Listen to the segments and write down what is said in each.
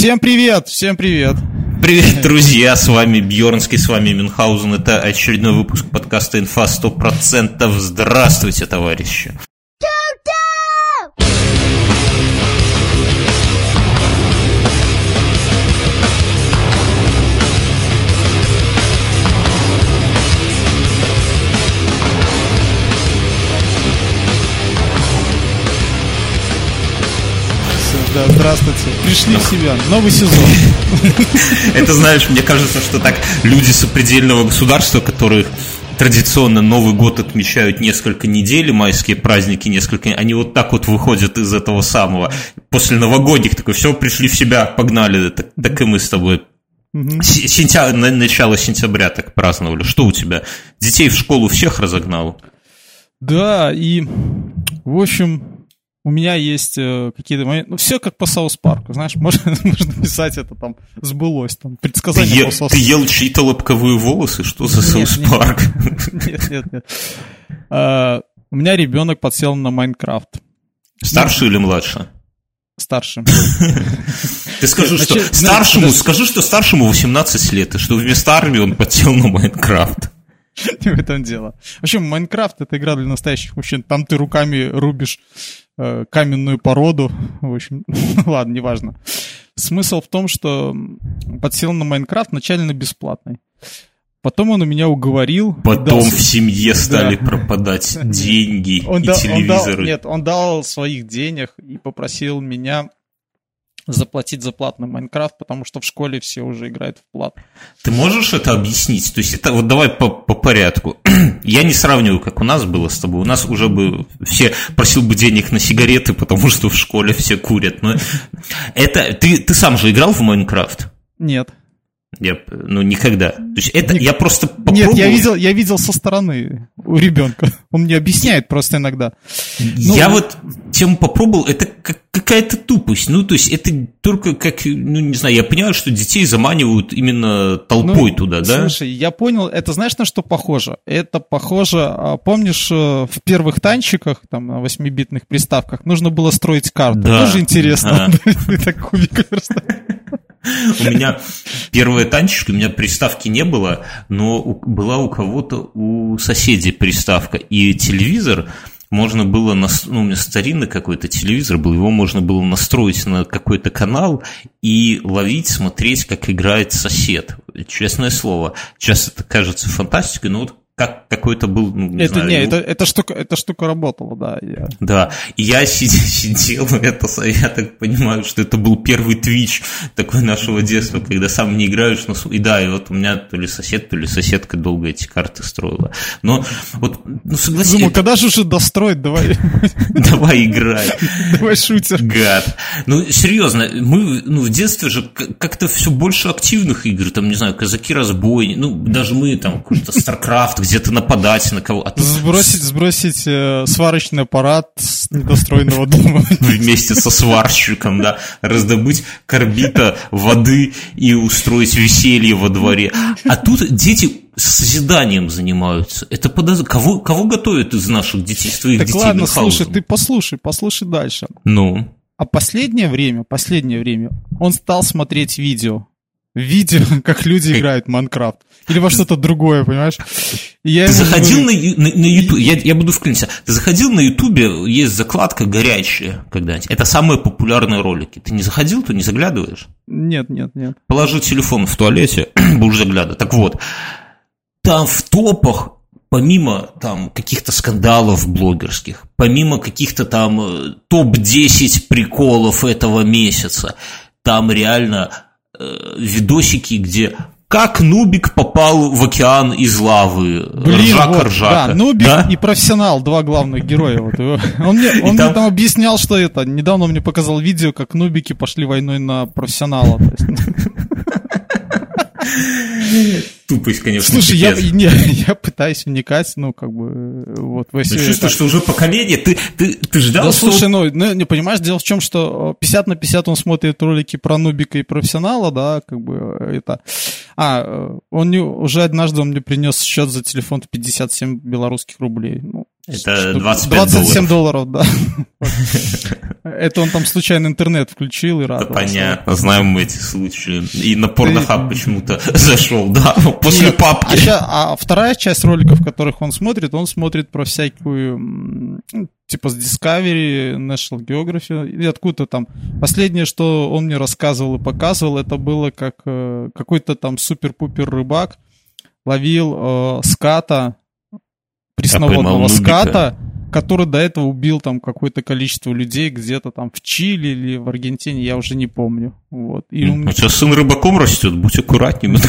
Всем привет, всем привет. Привет, друзья, с вами Бьернский, с вами Мюнхгаузен. Это очередной выпуск подкаста «Инфа 100%». Здравствуйте, товарищи. Да, здравствуйте. Пришли в себя. Новый сезон. Это, знаешь, мне кажется, что так люди сопредельного государства, которых традиционно Новый год отмечают несколько недель, майские праздники несколько, они вот так вот выходят из этого самого. После новогодних такой, все, пришли в себя, погнали, так, так и мы с тобой Сентя... Начало сентября так праздновали. Что у тебя? Детей в школу всех разогнал? Да, и, в общем, у меня есть э, какие-то моменты, ну, все как по Саус Парку, знаешь, можно, можно писать это там, сбылось, там, предсказание ты, по Саус Ты ел чьи-то лобковые волосы? Что за South Park? Нет, нет, нет. А, у меня ребенок подсел на Майнкрафт. Старший или младший? Старшим. Ты скажи, что старшему, скажи, что старшему 18 лет, и что вместо армии он подсел на Майнкрафт. Не в этом дело. В общем, Майнкрафт — это игра для настоящих мужчин. Там ты руками рубишь э, каменную породу. В общем, ладно, неважно. Смысл в том, что подсел на Майнкрафт начально бесплатный. Потом он у меня уговорил. Потом дал... в семье стали да. пропадать деньги он и дал, телевизоры. Он дал, нет, он дал своих денег и попросил меня заплатить за платный Майнкрафт, потому что в школе все уже играют в плат. Ты можешь это объяснить? То есть это вот давай по, по порядку. Я не сравниваю, как у нас было с тобой. У нас уже бы все просил бы денег на сигареты, потому что в школе все курят. Но это ты, ты сам же играл в Майнкрафт? Нет. Я, ну, никогда. То есть это Ник... я просто попробовал... Нет, я видел, я видел со стороны у ребенка. Он мне объясняет просто иногда. Ну, я вот тему попробовал, это как, какая-то тупость. Ну, то есть это только как, ну, не знаю, я понимаю, что детей заманивают именно толпой ну, туда, да? Слушай, я понял, это знаешь, на что похоже? Это похоже, а, помнишь, э, в первых танчиках, там, на 8-битных приставках, нужно было строить карту. Да. Тоже интересно. Так кубик у меня первая танчишка, у меня приставки не было, но была у кого-то, у соседей приставка. И телевизор можно было, ну, у меня старинный какой-то телевизор был, его можно было настроить на какой-то канал и ловить, смотреть, как играет сосед. Честное слово, сейчас это кажется фантастикой, но вот как какой-то был, ну, не это, знаю, не, его... это, эта, штука, эта штука работала, да. Я... Да, и я сидел, это, я так понимаю, что это был первый твич такой нашего детства, когда сам не играешь, но, и да, и вот у меня то ли сосед, то ли соседка долго эти карты строила. Но вот, ну согласись... Думаю, это... когда же уже достроить, давай... Давай играй. Давай шутер. Гад. Ну, серьезно, мы, ну, в детстве же как-то все больше активных игр, там, не знаю, казаки-разбойни, ну, даже мы там какой-то StarCraft, где-то нападать на кого. А. Сбросить, сбросить э, сварочный аппарат с недостроенного дома. Вместе со сварщиком, да, раздобыть корбита воды и устроить веселье во дворе. А тут дети созиданием занимаются. Это подоз... кого, кого готовят из наших детей, из твоих так детей ладно, слушай, ты послушай, послушай дальше. Ну? А последнее время, последнее время он стал смотреть видео видео, как люди играют в Майнкрафт. Или во что-то другое, понимаешь? я ты заходил говорю... на, на, на YouTube, я, я буду вклиниться, ты заходил на YouTube, есть закладка горячая когда-нибудь. Это самые популярные ролики. Ты не заходил, то не заглядываешь? Нет, нет, нет. Положи телефон в туалете, будешь заглядывать. Так вот, там в топах помимо там каких-то скандалов блогерских, помимо каких-то там э, топ-10 приколов этого месяца, там реально Э, видосики, где как Нубик попал в океан из лавы. Блин, ржака, вот, ржака. Да, Нубик да? и профессионал, два главных героя. Вот. Он, мне, он там... мне там объяснял, что это. Недавно он мне показал видео, как Нубики пошли войной на профессионала. Тупость, конечно. Слушай, я, не, я пытаюсь вникать, ну, как бы, вот во все чувствуешь, это... что уже поколение, ты, ты, ты ждал, да, что... слушай, ну, ну, не понимаешь, дело в чем, что 50 на 50 он смотрит ролики про нубика и профессионала, да, как бы, это... А, он не, уже однажды он мне принес счет за телефон 57 белорусских рублей. Ну, Это 25 27 долларов, долларов да. Это он там случайно интернет включил и радовался. Понятно, знаем мы эти случаи. И на порнохаб почему-то зашел, да, после папки. А, а вторая часть роликов, которых он смотрит, он смотрит про всякую, типа с Discovery, National Geography, и откуда-то там. Последнее, что он мне рассказывал и показывал, это было как э, какой-то там супер-пупер рыбак ловил э, ската, пресноводного ската, который до этого убил там какое-то количество людей где-то там в Чили или в Аргентине, я уже не помню. Вот. И он... У тебя сын рыбаком растет, будь аккуратнее,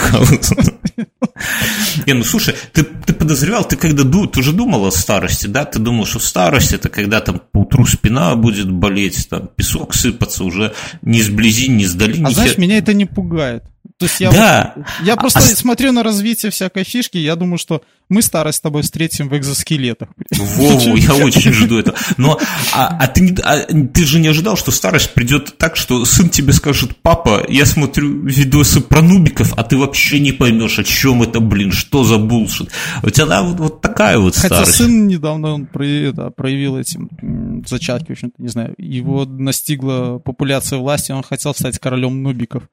Не, ну слушай, ты, ты подозревал, ты когда ду, ты уже думал о старости, да? Ты думал, что старость это когда там по утру спина будет болеть, там песок сыпаться уже ни сблизи, ни сдали. А знаешь, меня это не пугает. То есть я, да. я просто а... смотрю на развитие всякой фишки, я думаю, что мы старость с тобой встретим в экзоскелетах. Вову, я очень жду этого. Но а, а, ты, а ты же не ожидал, что старость придет так, что сын тебе скажет, папа, я смотрю видосы про нубиков, а ты вообще не поймешь, о чем это, блин, что за булшит. У тебя да, вот, вот такая вот Хотя старость. Хотя сын недавно он проявил, да, проявил эти зачатки, в общем-то, не знаю, его настигла популяция власти, он хотел стать королем нубиков.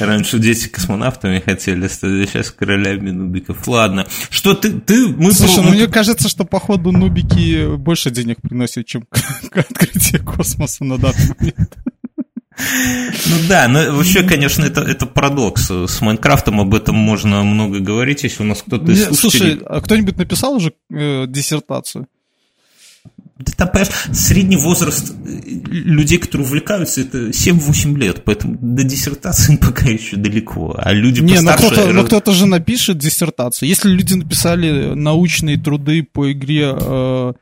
Раньше дети космонавтами хотели стать, сейчас королями нубиков. Ладно. Что ты... ты мы Слушай, про... ну мне кажется, что, походу, нубики больше денег приносят, чем открытие космоса на данный момент. Ну да, но вообще, конечно, это, это парадокс. С Майнкрафтом об этом можно много говорить, если у нас кто-то из слушателей... Слушай, а кто-нибудь написал уже э, диссертацию? Да там, понимаешь, средний возраст э, людей, которые увлекаются, это 7-8 лет, поэтому до диссертации пока еще далеко. А люди Не, постарше... но кто-то, но кто-то же напишет диссертацию. Если люди написали научные труды по игре э,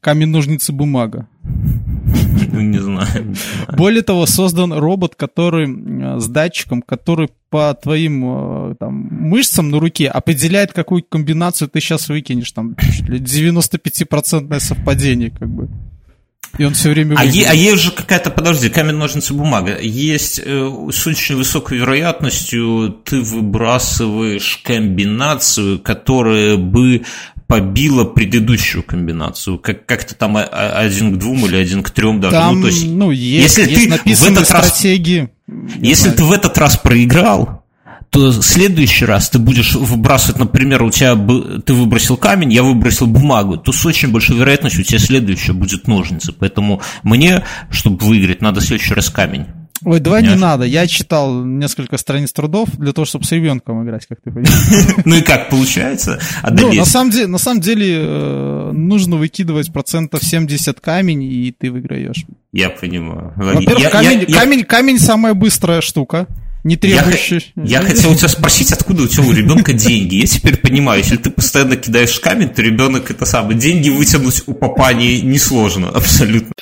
«Камень, ножницы, бумага», ну, не знаю. Более того, создан робот, который э, с датчиком, который по твоим э, там, мышцам на руке определяет, какую комбинацию ты сейчас выкинешь. Там 95% совпадение, как бы. И он все время... А, е, а есть же какая-то, подожди, камень, ножницы, бумага. Есть э, с очень высокой вероятностью ты выбрасываешь комбинацию, которая бы побила предыдущую комбинацию, как как-то там один к двум или один к трем даже. Там, ну, то есть, ну, есть, если есть ты в этот стратегии. Раз, если знаю. ты в этот раз проиграл, то в следующий раз ты будешь выбрасывать, например, у тебя ты выбросил камень, я выбросил бумагу, то с очень большой вероятностью у тебя следующее будет ножницы. Поэтому мне, чтобы выиграть, надо в следующий раз камень. Ой, давай не надо. Я читал несколько страниц трудов для того, чтобы с ребенком играть, как ты понимаешь. Ну и как получается? Ну, на самом деле, на самом деле нужно выкидывать процентов 70 камень, и ты выиграешь. Я понимаю. Во-первых, камень, камень, камень самая быстрая штука не требующий. Я, я хотел у тебя спросить, откуда у тебя у ребенка деньги. Я теперь понимаю, если ты постоянно кидаешь камень, то ребенок это самое. Деньги вытянуть у папани несложно, абсолютно.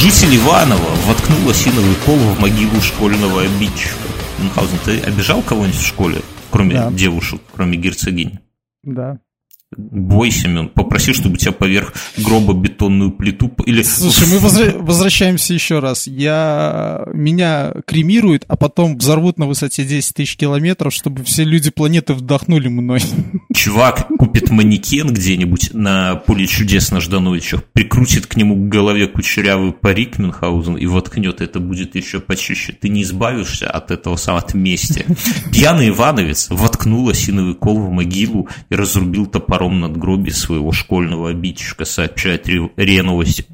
Житель Иванова воткнул осиновый кол в могилу школьного обидчика. Мюнхгаузен, ты обижал кого-нибудь в школе, кроме да. девушек, кроме герцогинь? Да. Бой, Семен, попроси, чтобы у тебя поверх гроба бетонную плиту... Или... Слушай, мы возра... возвращаемся еще раз. Я... Меня кремируют, а потом взорвут на высоте 10 тысяч километров, чтобы все люди планеты вдохнули мной. Чувак купит манекен где-нибудь на поле чудес на Ждановичах, прикрутит к нему к голове кучерявый парик Мюнхгаузен и воткнет. Это будет еще почище. Ты не избавишься от этого самого от мести. Пьяный Ивановец воткнул осиновый кол в могилу и разрубил топор топором надгробие своего школьного обидчика, сообщает РИА Новости.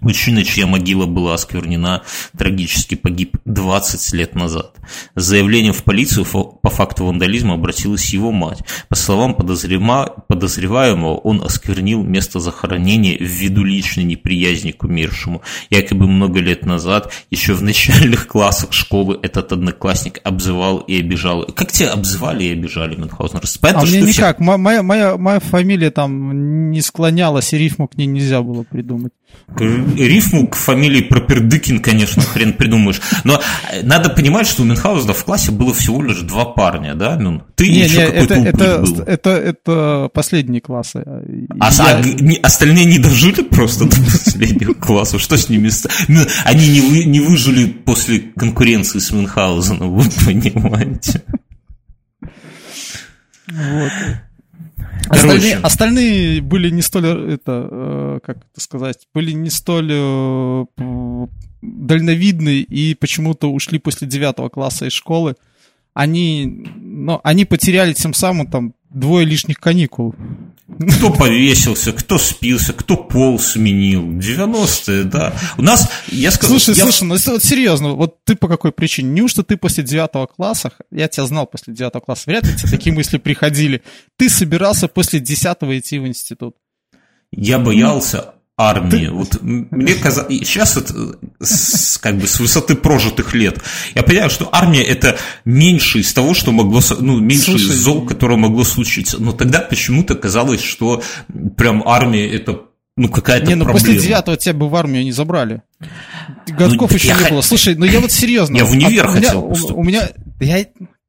Мужчина, чья могила была осквернена, трагически погиб 20 лет назад. С заявлением в полицию по факту вандализма обратилась его мать. По словам подозреваемого, он осквернил место захоронения ввиду личной неприязни к умершему. Якобы много лет назад, еще в начальных классах школы, этот одноклассник обзывал и обижал. Как тебя обзывали и обижали, Мюнхгаузен? А мне никак. Всех... Моя, моя, моя фамилия там не склонялась, и рифму к ней нельзя было придумать. Рифму к фамилии Пропердыкин, конечно, хрен придумаешь. Но надо понимать, что у Мюнхгаузена в классе было всего лишь два парня, да? Ну, ты не, еще не, какой-то это, это, был. это, это последние классы. А, Я- а не- остальные не дожили просто до последнего класса? Что с ними? Ну, Они не, вы- не выжили после конкуренции с Мюнхгаузеном, вы понимаете? Вот. Остальные, остальные были не столь, это, э, как это сказать, были не столь э, дальновидны и почему-то ушли после девятого класса из школы. Они, ну, они потеряли тем самым там двое лишних каникул. Кто повесился, кто спился, кто пол сменил. 90-е, да. У нас, я сказал... Слушай, я- слушай, ну вот серьезно, вот ты по какой причине? Неужто ты после девятого класса, я тебя знал после девятого класса, вряд ли тебе такие мысли приходили, ты собирался после десятого идти в институт? Я боялся армии. Вот мне казалось, сейчас это с, как бы с высоты прожитых лет, я понимаю, что армия это меньше из того, что могло, ну, меньше из Слушай, зол, которое могло случиться. Но тогда почему-то казалось, что прям армия это ну какая-то Не, ну проблема. после девятого тебя бы в армию не забрали. Годков так еще не х- было. Слушай, ну я вот серьезно. Я в универ а у меня- хотел у- поступить. У меня, я,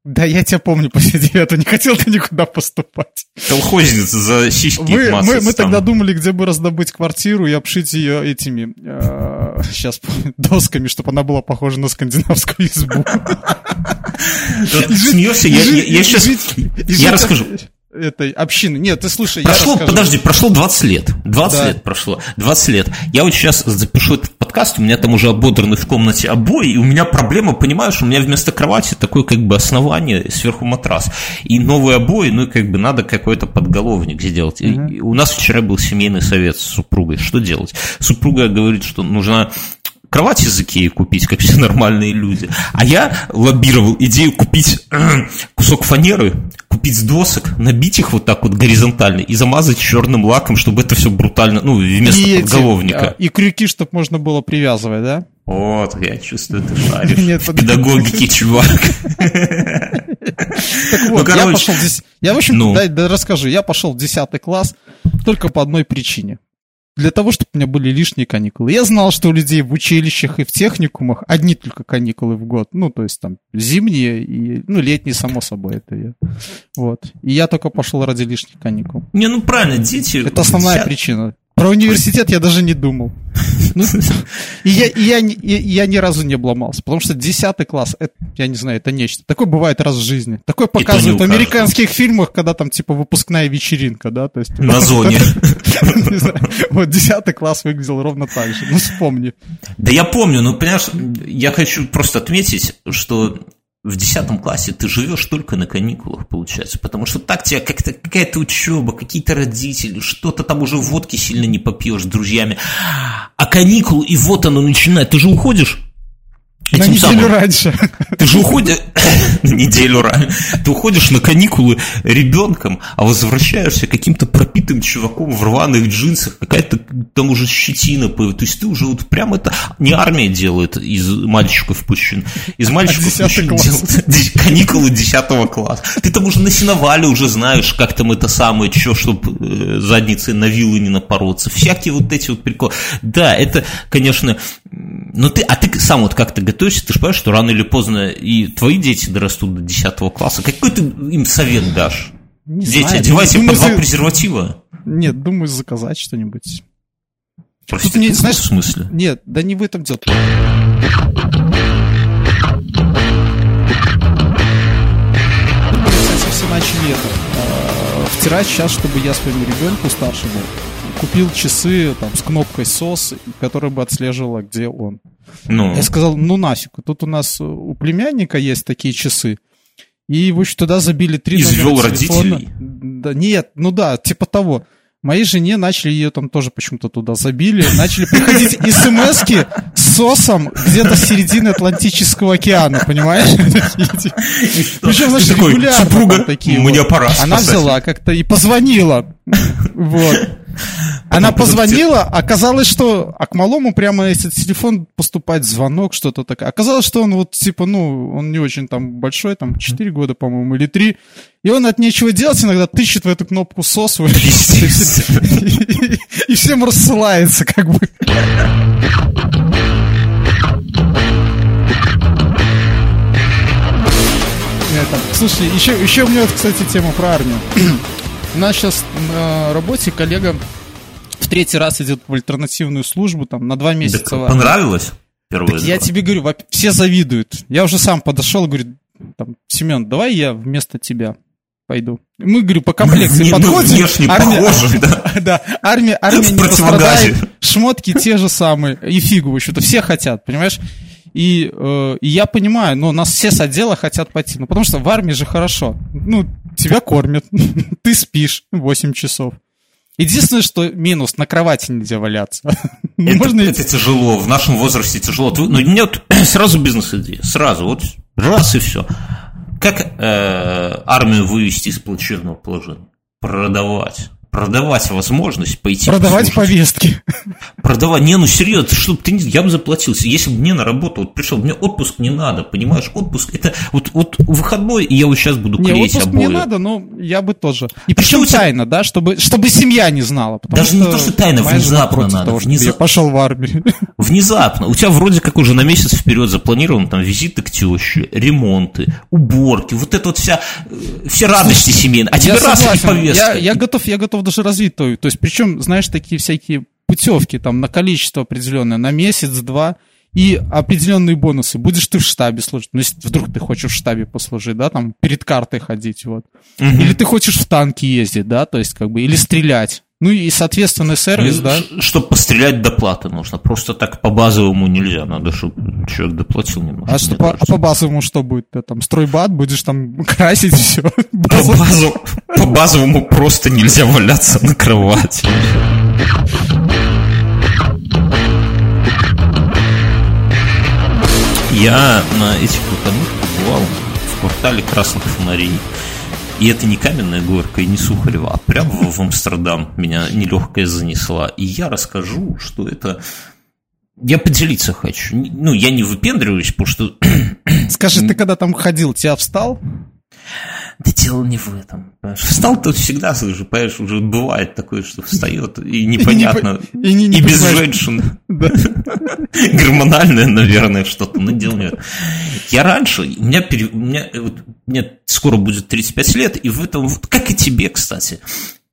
да я тебя помню после девятого, не хотел ты никуда поступать. Колхозница за сиськи Мы, мы, мы там. тогда думали, где бы раздобыть квартиру и обшить ее этими, сейчас, досками, чтобы она была похожа на скандинавскую избу. Смеешься, я, сейчас... Я расскажу. Этой общины. Нет, ты слушай, Прошло, я расскажу. подожди, прошло 20 лет. 20 Да. лет прошло. 20 лет. Я вот сейчас запишу этот подкаст, у меня там уже ободраны в комнате обои, и у меня проблема, понимаешь, у меня вместо кровати такое как бы основание, сверху матрас. И новые обои, ну и как бы надо какой-то подголовник сделать. И- и у нас вчера был семейный совет с супругой. Что делать? Супруга говорит, что нужна кровать из Икеи купить, как все нормальные люди. А я лоббировал идею купить кусок фанеры, купить досок, набить их вот так вот горизонтально и замазать черным лаком, чтобы это все брутально, ну, вместо И эти, подголовника. а, И крюки, чтобы можно было привязывать, да? Вот, я чувствую, ты шаришь. Нет, педагогике, чувак. Так вот, Ну, я пошел. Я, в общем, ну. да расскажу. Я пошел в 10 класс только по одной причине. Для того, чтобы у меня были лишние каникулы. Я знал, что у людей в училищах и в техникумах одни только каникулы в год. Ну, то есть там зимние и, ну, летние, само собой, это я. Вот. И я только пошел ради лишних каникул. Не, ну правильно, дети... Это основная вся- причина. Про университет я даже не думал. Ну, и, я, и, я, не- и я ни разу не обломался, потому что 10 класс, это, я не знаю, это нечто. Такое бывает раз в жизни. Такое показывают в американских фильмах, когда там типа выпускная вечеринка, да, то есть... На зоне. Вот 10 класс выглядел ровно так же. Ну, вспомни. Да я помню, но понимаешь, я хочу просто отметить, что в 10 классе ты живешь только на каникулах, получается, потому что так тебя как-то какая-то учеба, какие-то родители, что-то там уже водки сильно не попьешь с друзьями, а каникулы, и вот оно начинает, ты же уходишь На неделю самым- раньше. ты же уходишь на неделю ранее. Ты уходишь на каникулы ребенком, а возвращаешься каким-то пропитым чуваком в рваных джинсах, какая-то там уже щетина появилась. То есть ты уже вот прям это не армия делает из мальчиков мужчин. Из мальчиков класс. делают ди- каникулы 10 класса. Ты там уже на сеновале уже знаешь, как там это самое, что, чтобы задницей на вилы не напороться. Всякие вот эти вот приколы. Да, это, конечно, но ты, а ты сам вот как-то готовишься, ты же понимаешь, что рано или поздно и твои дети дорастут до 10 класса. Какой ты им совет дашь? Не Дети, знаю, одевайте думаю, по два презерватива. Нет, думаю, заказать что-нибудь. Прости, не- в знаешь- смысле? Нет, да не в этом дело. Кстати, все начали это, э, втирать сейчас, чтобы я своему ребенку старшему купил часы там с кнопкой SOS, которая бы отслеживала, где он. Ну, Я сказал, ну нафиг, тут у нас у племянника есть такие часы. И, в общем, туда забили три Извел номера телефона. родителей? Да, нет, ну да, типа того. Моей жене начали ее там тоже почему-то туда забили. Начали приходить смс с сосом где-то с середины Атлантического океана, понимаешь? Причем, значит, регулярно «Супруга, там такие мне пора Она спасать». взяла как-то и позвонила. Вот. Она позвонила, оказалось, что а к малому прямо если телефон поступать звонок, что-то такое. Оказалось, что он вот типа, ну, он не очень там большой, там 4 года, по-моему, или 3. И он от нечего делать иногда тыщет в эту кнопку сос и всем рассылается как бы. Слушай, еще, еще у меня, кстати, тема про армию. У нас сейчас на работе коллега в третий раз идет в альтернативную службу, там, на два месяца. Так понравилось? Так я тебе говорю, все завидуют. Я уже сам подошел говорю, там, Семен, давай я вместо тебя пойду. Мы, говорю, по комплекции не, подходим. Ну, внешне армия, похожи, да? да, армия, армия не пострадает, шмотки те же самые, и фигу, в общем-то, все хотят, понимаешь? И, э, и я понимаю, но нас все с отдела хотят пойти. Ну, потому что в армии же хорошо. Ну, тебя кормят, ты спишь 8 часов. Единственное, что минус, на кровати нельзя валяться. Это, Можно это тяжело, в нашем возрасте тяжело. Ну, вот сразу бизнес-идея, сразу, вот раз и все. Как э, армию вывести из плачевного положения? Продавать продавать возможность пойти продавать повестки. Продавать. Не ну серьезно чтобы ты я бы заплатил если бы мне на работу вот пришел мне отпуск не надо понимаешь? Отпуск это вот вот выходной и я вот сейчас буду не, клеить отпуск обои. не надо но я бы тоже. И причем тебя... тайно да чтобы чтобы семья не знала даже не то что тайно внезапно надо того, Внезап... я пошел в армию. Внезапно. У тебя вроде как уже на месяц вперед запланирован там визиты к теще ремонты уборки вот это вот вся э, все радости семейные. А тебе раз и повестка я, я готов я готов даже развить то, то есть причем, знаешь, такие всякие путевки там на количество определенное, на месяц-два, и определенные бонусы. Будешь ты в штабе служить, ну, если вдруг ты хочешь в штабе послужить, да, там, перед картой ходить, вот. Угу. Или ты хочешь в танке ездить, да, то есть, как бы, или стрелять. Ну и, соответственно, сервис, ну, да. Чтобы пострелять доплаты нужно. Просто так по базовому нельзя. Надо, чтобы человек доплатил немножко. А, что, по, а по базовому что будет? Ты там стройбат будешь там красить все? По, базу, по базовому просто нельзя валяться на кровати. Я на этих выходных побывал в квартале красных фонарей. И это не каменная горка и не Сухарева, а прямо в Амстердам меня нелегкая занесла. И я расскажу, что это... Я поделиться хочу. Ну, я не выпендриваюсь, потому что... Скажи, ты когда там ходил, тебя встал? Да дело не в этом. Встал тут всегда, слышу, понимаешь, уже бывает такое, что встает, и непонятно, и, не, и, не, и без женщин. Да. Гормональное, наверное, что-то, нет. Я раньше, у меня, у меня, вот, мне скоро будет 35 лет, и в этом, вот, как и тебе, кстати,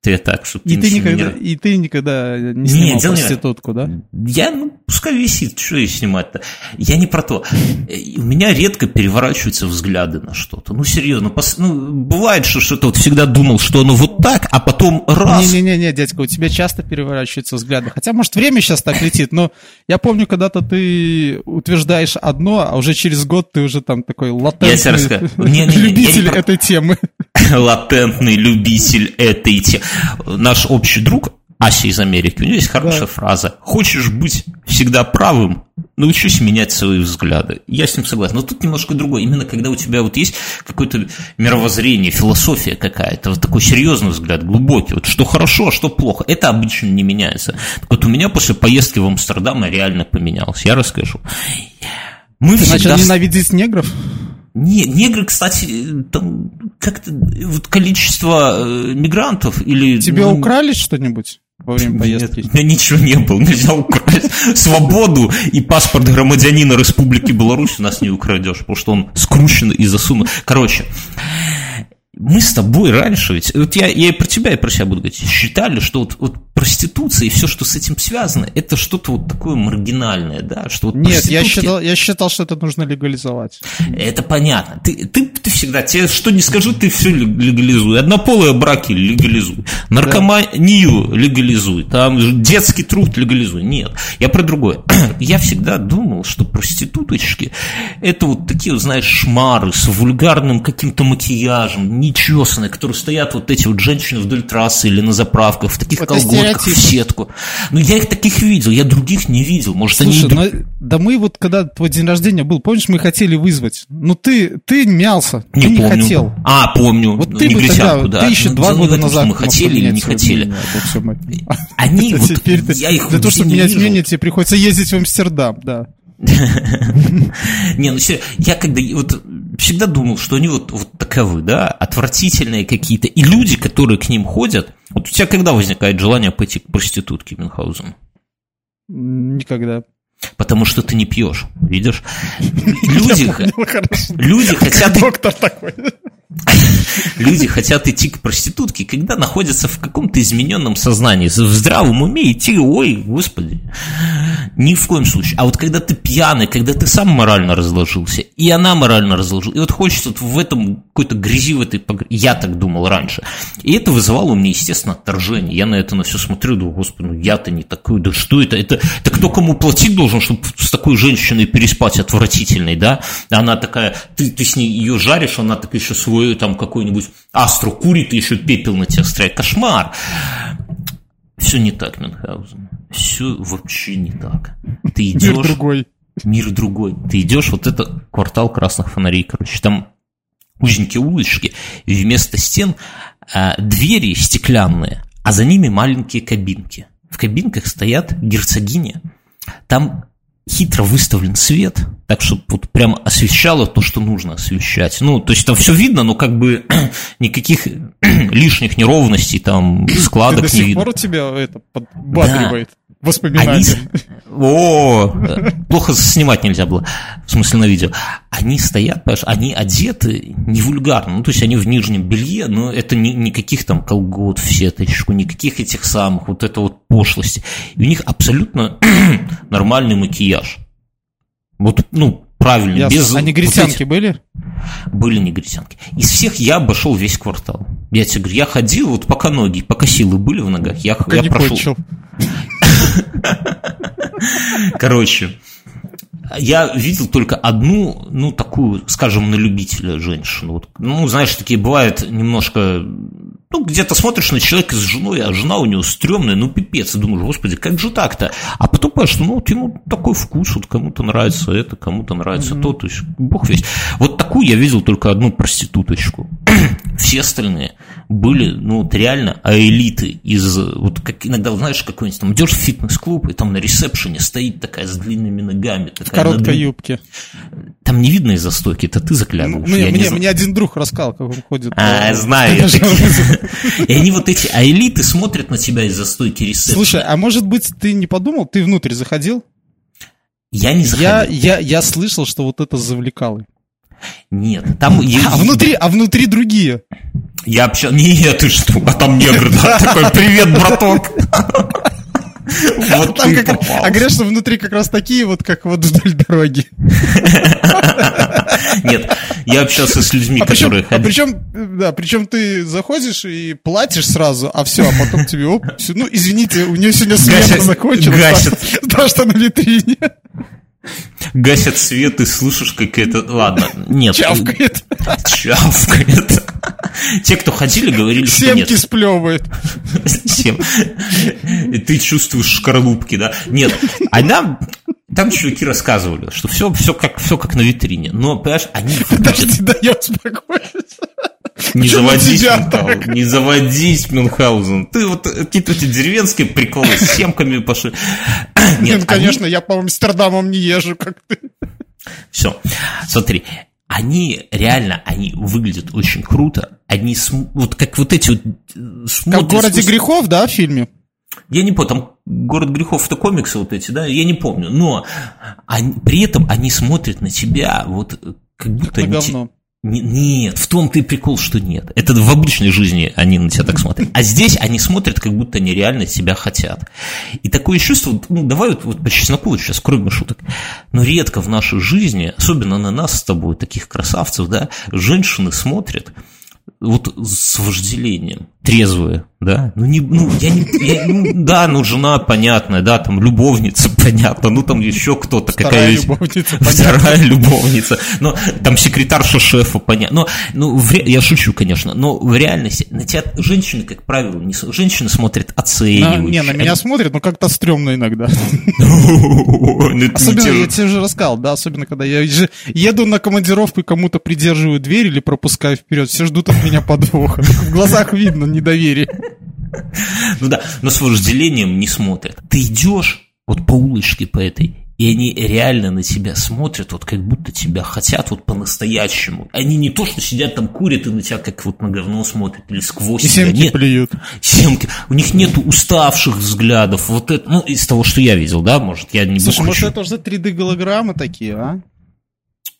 ты так, чтобы и ты, никогда, не... и ты никогда не снимал Нет, проститутку, не... да? Я, ну, пускай висит, что ей снимать-то? Я не про то. У меня редко переворачиваются взгляды на что-то. Ну, серьезно, пос... ну, бывает, что что-то вот всегда думал, что оно вот так, а потом раз... Не-не-не, дядька, у тебя часто переворачиваются взгляды. Хотя, может, время сейчас так летит, но я помню, когда-то ты утверждаешь одно, а уже через год ты уже там такой латентный любитель этой темы. Латентный любитель этой темы наш общий друг Ася из Америки, у него есть хорошая да. фраза. Хочешь быть всегда правым, научись менять свои взгляды. Я с ним согласен. Но тут немножко другое. Именно когда у тебя вот есть какое-то мировоззрение, философия какая-то, вот такой серьезный взгляд, глубокий, вот что хорошо, а что плохо, это обычно не меняется. Так вот у меня после поездки в Амстердам реально поменялось. Я расскажу. Мы Ты всегда... начал ненавидеть негров? Не, негры, кстати, там как-то вот количество э, мигрантов или... Тебе ну, украли что-нибудь? во время поездки? Нет, у меня ничего не было, нельзя украсть свободу и паспорт громадянина Республики Беларусь у нас не украдешь, потому что он скручен и засунут. Короче, мы с тобой раньше, ведь, вот я, я и про тебя, и про себя буду говорить, считали, что вот, вот проституция и все, что с этим связано, это что-то вот такое маргинальное, да? Что вот Нет, проститутки... я, считал, я считал, что это нужно легализовать. Это понятно. Ты, ты, ты всегда, тебе что не скажу, ты все легализуй. Однополые браки легализуй. Наркоманию да. легализуй. Там детский труд легализуй. Нет, я про другое. я всегда думал, что проституточки это вот такие, знаешь, шмары с вульгарным каким-то макияжем, нечесанные, которые стоят вот эти вот женщины вдоль трассы или на заправках в таких вот колготках в сетку. Ну, я их таких видел, я других не видел. Может, Слушай, они... ну, да мы вот, когда твой день рождения был, помнишь, мы хотели вызвать. Ну, ты, ты мялся, не ты помню. не хотел. А, помню. Вот ты бы тогда, да. ты еще ну, два года назад... Мы хотели или не хотели. Они вот, я их Для того, чтобы менять мнение, тебе приходится ездить в Амстердам, да. Не, ну я когда вот всегда думал, что они вот, вот таковы, да, отвратительные какие-то. И люди, которые к ним ходят, вот у тебя когда возникает желание пойти к проститутке Мюнхгаузен? Никогда. Потому что ты не пьешь, видишь? Люди, люди хотят... Доктор такой. Люди хотят идти к проститутке, когда находятся в каком-то измененном сознании, в здравом уме идти, ой, господи, ни в коем случае. А вот когда ты пьяный, когда ты сам морально разложился, и она морально разложилась, и вот хочется вот в этом какой-то грязи, в этой погр... я так думал раньше. И это вызывало у меня, естественно, отторжение. Я на это на все смотрю, думаю, господи, ну я-то не такой, да что это? Это, это кто кому платить должен, чтобы с такой женщиной переспать отвратительной, да? Она такая, ты, ты с ней ее жаришь, она так еще свою там какой-нибудь астру курит и еще пепел на тебя стреляет. Кошмар! Все не так, Мюнхгаузен. Все вообще не так. Ты идешь... Мир другой. Мир другой. Ты идешь, вот это квартал красных фонарей, короче. Там узенькие улочки, и вместо стен а, двери стеклянные, а за ними маленькие кабинки. В кабинках стоят герцогини. Там хитро выставлен свет, так чтобы вот прям освещало то, что нужно освещать. Ну, то есть там все видно, но как бы никаких лишних неровностей, там складок Ты до не сих видно. пор тебя это подбадривает Они... воспоминания. О, плохо снимать нельзя было, в смысле на видео. Они стоят, понимаешь, они одеты не вульгарно, ну, то есть они в нижнем белье, но это не, никаких там колгот в сеточку, никаких этих самых, вот это вот пошлости. И у них абсолютно нормальный макияж. Вот, ну, правильно, Ясно. без... А вот негритянки этих- были? Были негритянки. Из всех я обошел весь квартал. Я тебе говорю, я ходил, вот пока ноги, пока силы были в ногах, я, Пока я не прошел. кончил. Короче, я видел только одну, ну, такую, скажем, на любителя женщину. Вот, ну, знаешь, такие бывают немножко... Ну, где-то смотришь на человека с женой, а жена у него стрёмная, ну, пипец. И думаешь, господи, как же так-то? А потом понимаешь, что, ну, вот ему такой вкус, вот кому-то нравится это, кому-то нравится то, то есть, бог весь. Вот такую я видел только одну проституточку. Все остальные были, ну, вот реально аэлиты из, вот как иногда, знаешь, какой-нибудь там идешь в фитнес-клуб, и там на ресепшене стоит такая с длинными ногами. В Такая короткой надвиг- юбке. Там не видно из-за стойки, это ты Ну, заглядываешь. Мне, я не мне, мне один друг рассказал, как он ходит. А, э, знаю, я. И они вот эти аэлиты смотрят на тебя из-за стойки ресепшена. Слушай, а может быть, ты не подумал, ты внутрь заходил? я не Я, заходил. я, я слышал, что вот это завлекалы. Нет, там... я- А внутри, а внутри другие. Я общался... Нет, ты что? А там негр, да? Такой, привет, браток. Вот Там как а говорят, что внутри как раз такие вот, как вот вдоль дороги. Нет, я общался с людьми, А причем, которые а причем, да, причем ты заходишь и платишь сразу, а все, а потом тебе, оп, всё, ну, извините, у нее сегодня смена закончилась. гасят. Потому что на витрине гасят свет и слышишь, как это... Ладно, нет. чавкает, Чавкает. Те, кто ходили, говорили, что нет. семки сплевывает. Всем. И ты чувствуешь шкарлупки, да? Нет, она... Там чуваки рассказывали, что все, все, как, все как на витрине. Но, понимаешь, они Подожди, да я успокоюсь. Не заводись, Мюнхгаузен, не заводись, Мюнхгаузен. Ты вот какие-то эти деревенские приколы с семками пошли. Нет, ну, конечно, я по Амстердамам не езжу, как ты. Все, смотри, они реально, они выглядят очень круто. Они см- вот как вот эти вот э, Как в смотрят «Городе сквозь- грехов», да, в фильме? Я не помню, там город грехов это комиксы вот эти, да, я не помню. Но они- при этом они смотрят на тебя вот э, как будто На они. Не- Нет, в том-то и прикол, что нет. Это в обычной жизни они на тебя так смотрят. А здесь они смотрят, как будто они реально тебя хотят. И такое чувство, ну, давай вот, вот по чесноку вот сейчас, кроме шуток, но редко в нашей жизни, особенно на нас с тобой, таких красавцев, да, женщины смотрят вот с вожделением, трезвые, да, ну, не, ну, я не, я- ну, да, ну, жена понятная, да, там, любовница понятно, ну, там еще кто-то, какая Вторая есть- любовница, понятно. Вторая любовница. Но там секретарша шефа, понятно. Но, ну, в я шучу, конечно, но в реальности на тебя женщины, как правило, не женщины смотрят На- оценивающе. не, на меня смотрят, но как-то стрёмно иногда. Ну, Особенно, я же- тебе уже рассказал, да, особенно, когда я же еду на командировку и кому-то придерживаю дверь или пропускаю вперед, все ждут от меня подвоха. В глазах видно недоверие. Ну да, но с вожделением не смотрят. Ты идешь вот по улочке по этой, и они реально на тебя смотрят, вот как будто тебя хотят вот по-настоящему. Они не то, что сидят там, курят и на тебя как вот на говно смотрят или сквозь и тебя. семки Нет, плюют. семки. У них нету уставших взглядов. Вот это, ну, из того, что я видел, да, может, я не Слушай, может, это уже 3D-голограммы такие, а?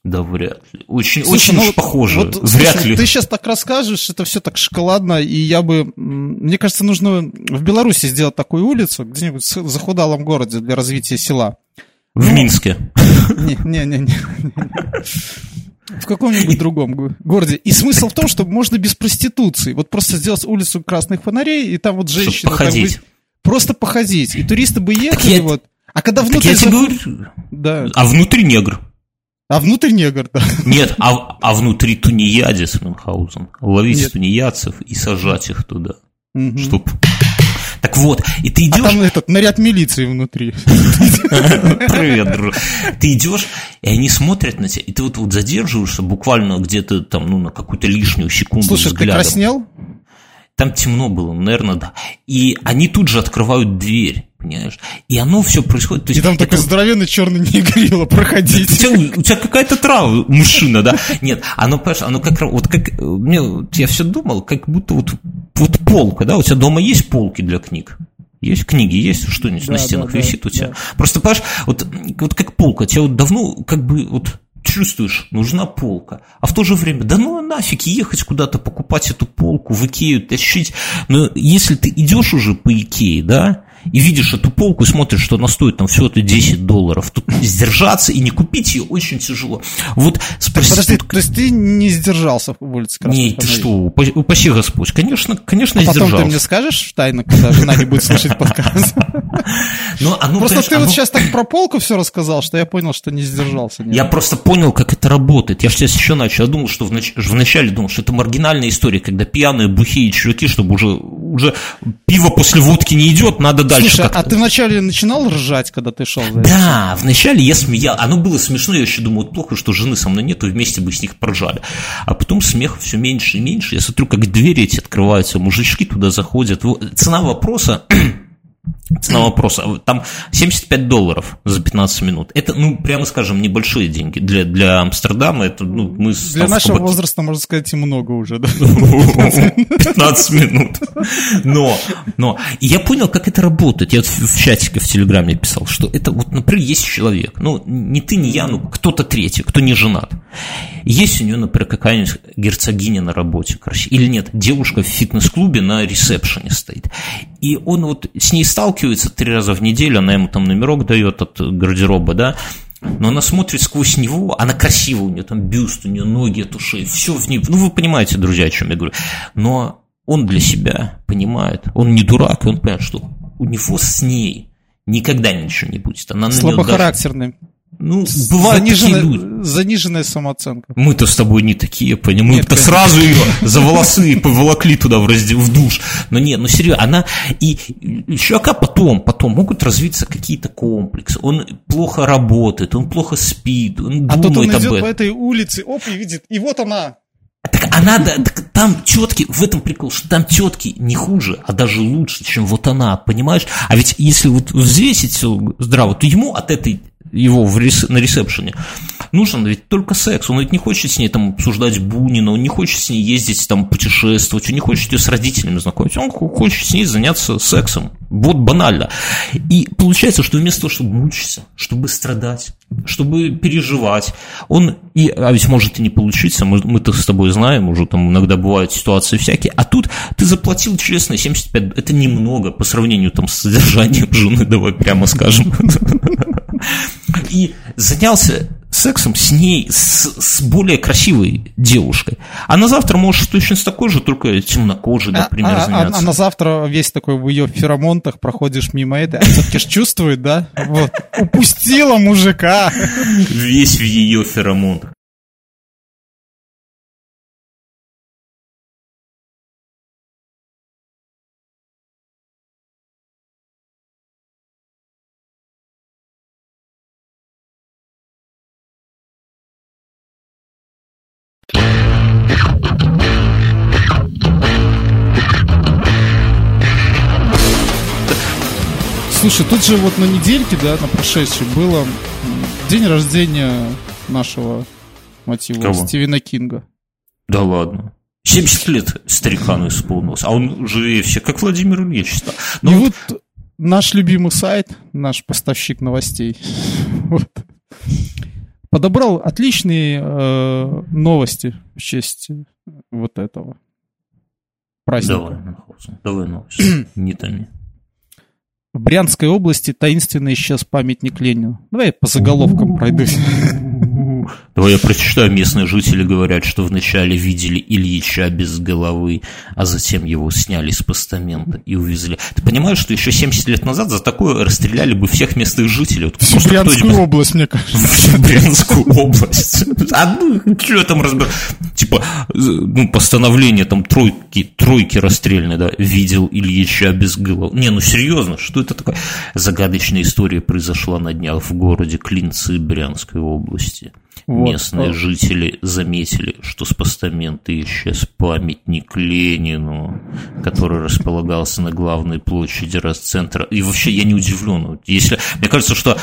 Да вряд ли. Очень, Слушай, очень ну уж похоже. вот, вряд слушай, ли. Ты сейчас так расскажешь, это все так шоколадно, и я бы... Мне кажется, нужно в Беларуси сделать такую улицу, где-нибудь в захудалом городе для развития села. В Минске. Не-не-не. В каком-нибудь другом го- городе. И смысл в том, что можно без проституции. Вот просто сделать улицу красных фонарей, и там вот женщины... там походить. Просто походить. И туристы бы ехали я- вот... А когда Так внутрь... я тебе говорю, Да. а внутри негр. А внутрь негр, да. Нет, а, а внутри тунеядец Мюнхгаузен. Ловить Нет. тунеядцев и сажать их туда. Мгм. Чтоб... Так вот, и ты А идешь... там этот наряд милиции внутри. Привет, друг. Ты идешь, и они смотрят на тебя, и ты вот, вот задерживаешься буквально где-то там, ну, на какую-то лишнюю секунду Слушай, ты взглядом. краснел? Там темно было, наверное, да. И они тут же открывают дверь, понимаешь? И оно все происходит. То И есть там это- такой здоровенный черный негрило у проходить. тебя, у тебя какая-то трава, мужчина, да? Нет, оно, понимаешь, оно как, раз- вот как, мне, я все думал, как будто вот, вот полка, да, у тебя дома есть полки для книг? Есть книги, есть что-нибудь Да, на стенах да, да, висит у тебя? да. Просто, понимаешь, вот, вот как полка, тебе вот давно как бы вот чувствуешь, нужна полка, а в то же время, да ну нафиг ехать куда-то, покупать эту полку в Икею, тащить, но если ты идешь уже по Икее, да, и видишь эту полку и смотришь, что она стоит там всего-то 10 долларов, тут сдержаться и не купить ее очень тяжело. Вот с Подожди, проституткой- то есть ты не сдержался в улице Красных Не, ты что, упа- упаси Господь. Конечно, конечно, А я потом ты сдержался. мне скажешь тайно, когда жена не будет слушать подкаст? Но оно, Просто понимаешь, ты вот оно- сейчас так про полку все рассказал, что я понял, что не сдержался. нет. Я просто понял, как это работает. Я же сейчас еще начал. Я думал, что внач- вначале думал, что это маргинальная история, когда пьяные, бухие чуваки, чтобы уже, уже пиво после водки не идет, надо дальше Слушай, как-то. а ты вначале начинал ржать, когда ты шел за? Да, вначале я смеял. Оно было смешно, я еще думал, вот плохо, что жены со мной нету, вместе бы с них поржали. А потом смех все меньше и меньше. Я смотрю, как двери эти открываются, мужички туда заходят. Цена вопроса Цена вопроса. Там 75 долларов за 15 минут. Это, ну, прямо скажем, небольшие деньги. Для, для Амстердама это, ну, мы... Для нашего кабаке- возраста, можно сказать, и много уже, да? 15 минут. Но, но, и я понял, как это работает. Я вот в в чатике в Телеграме писал, что это вот, например, есть человек, ну, не ты, не я, ну, кто-то третий, кто не женат. Есть у нее, например, какая-нибудь герцогиня на работе, короче, или нет, девушка в фитнес-клубе на ресепшене стоит. И он вот с ней сталкивается три раза в неделю, она ему там номерок дает от гардероба, да, но она смотрит сквозь него, она красивая, у нее там бюст, у нее ноги от ушей, все в ней. Ну, вы понимаете, друзья, о чем я говорю. Но он для себя понимает, он не дурак, он понимает, что у него с ней никогда ничего не будет. Она на неё даже- Слабохарактерный. Ну, бывают такие люди. Заниженная, заниженная самооценка. Мы-то с тобой не такие, понимаешь? Мы-то сразу ее за волосы поволокли туда в, разде- в душ. Но нет, ну серьезно, она... И у чувака потом, потом могут развиться какие-то комплексы. Он плохо работает, он плохо спит, он А тут он думает об идет этом. по этой улице, оп, и видит, и вот она. Так а надо, так там тетки, в этом прикол, что там тетки не хуже, а даже лучше, чем вот она, понимаешь? А ведь если вот взвесить все здраво, то ему от этой его в рес- на ресепшене нужен ведь только секс. Он ведь не хочет с ней там обсуждать Бунина, он не хочет с ней ездить там путешествовать, он не хочет ее с родителями знакомить, он хочет с ней заняться сексом. Вот банально. И получается, что вместо того, чтобы мучиться, чтобы страдать, чтобы переживать, он, и, а ведь может и не получиться, мы, мы-то с тобой знаем, уже там иногда бывают ситуации всякие, а тут ты заплатил честно 75, это немного по сравнению там с содержанием жены, давай прямо скажем. И занялся сексом с ней, с, с более красивой девушкой. А на завтра можешь точно с такой же, только темнокожей, А, например, а- а- заняться. а на завтра весь такой в ее феромонтах проходишь мимо этой, а все-таки ж чувствует, да? Вот. Упустила мужика. Весь в ее феромонах. Слушай, тут же вот на недельке, да, на прошедшей было день рождения нашего мотива Кого? Стивена Кинга. Да ладно. 70 лет старикану исполнилось, а он живее всех, как Владимир Ильич стал. Ну и вот наш любимый сайт, наш поставщик новостей, вот, подобрал отличные э, новости в честь вот этого праздника. Давай, давай новости, не томи. В Брянской области таинственно исчез памятник Ленину. Давай я по заголовкам пройдусь. Я прочитаю. Местные жители говорят, что вначале видели Ильича без головы, а затем его сняли с постамента и увезли. Ты понимаешь, что еще 70 лет назад за такое расстреляли бы всех местных жителей? Вот Брянскую область, мне кажется. Брянскую область. А ну, что там разбер... Типа, ну, постановление там тройки, тройки расстрельной, да, видел Ильича без головы. Не, ну серьезно, что это такое? Загадочная история произошла на днях в городе Клинцы Брянской области. Вот. Местные А. жители заметили, что с постамента исчез памятник Ленину, который располагался на главной площади Росцентра. И вообще я не удивлен. Вот Если, мне кажется, что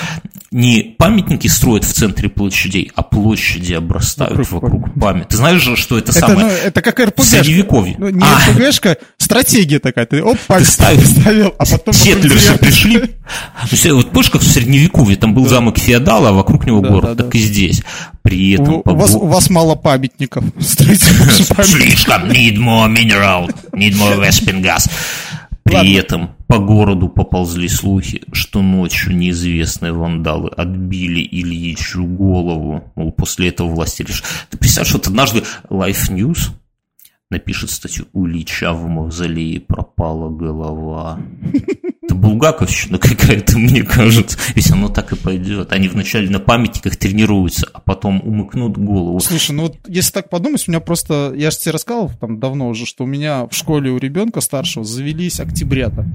не памятники строят в центре площадей, а площади обрастают Вокруг вокруг, памятников. Ты знаешь же, что это, Это, самое... ну, это как РПГшка. Средневековье. Ну, не А. РПГшка, стратегия такая. Ты оп, пальцы ставил. ставил, а потом... Сетлерсы вокруг пришли. Есть, вот помнишь, как в Средневековье, там был замок феодала, а вокруг него Да, город, да, так да. и здесь. При этом... У, по у вас, у вас мало памятников. Слишком need more mineral, need more Vespin gas. При Ладно. этом по городу поползли слухи, что ночью неизвестные вандалы отбили Ильичу голову. Мол, после этого власти решили. Ты представляешь, вот однажды Life News напишет статью «У Ильича в мавзолее пропала голова». Это булгаковщина какая-то, мне кажется. Ведь оно так и пойдет. Они вначале на памятниках тренируются, а потом умыкнут голову. Слушай, ну вот если так подумать, у меня просто, я же тебе рассказывал там давно уже, что у меня в школе у ребенка старшего завелись октябрята.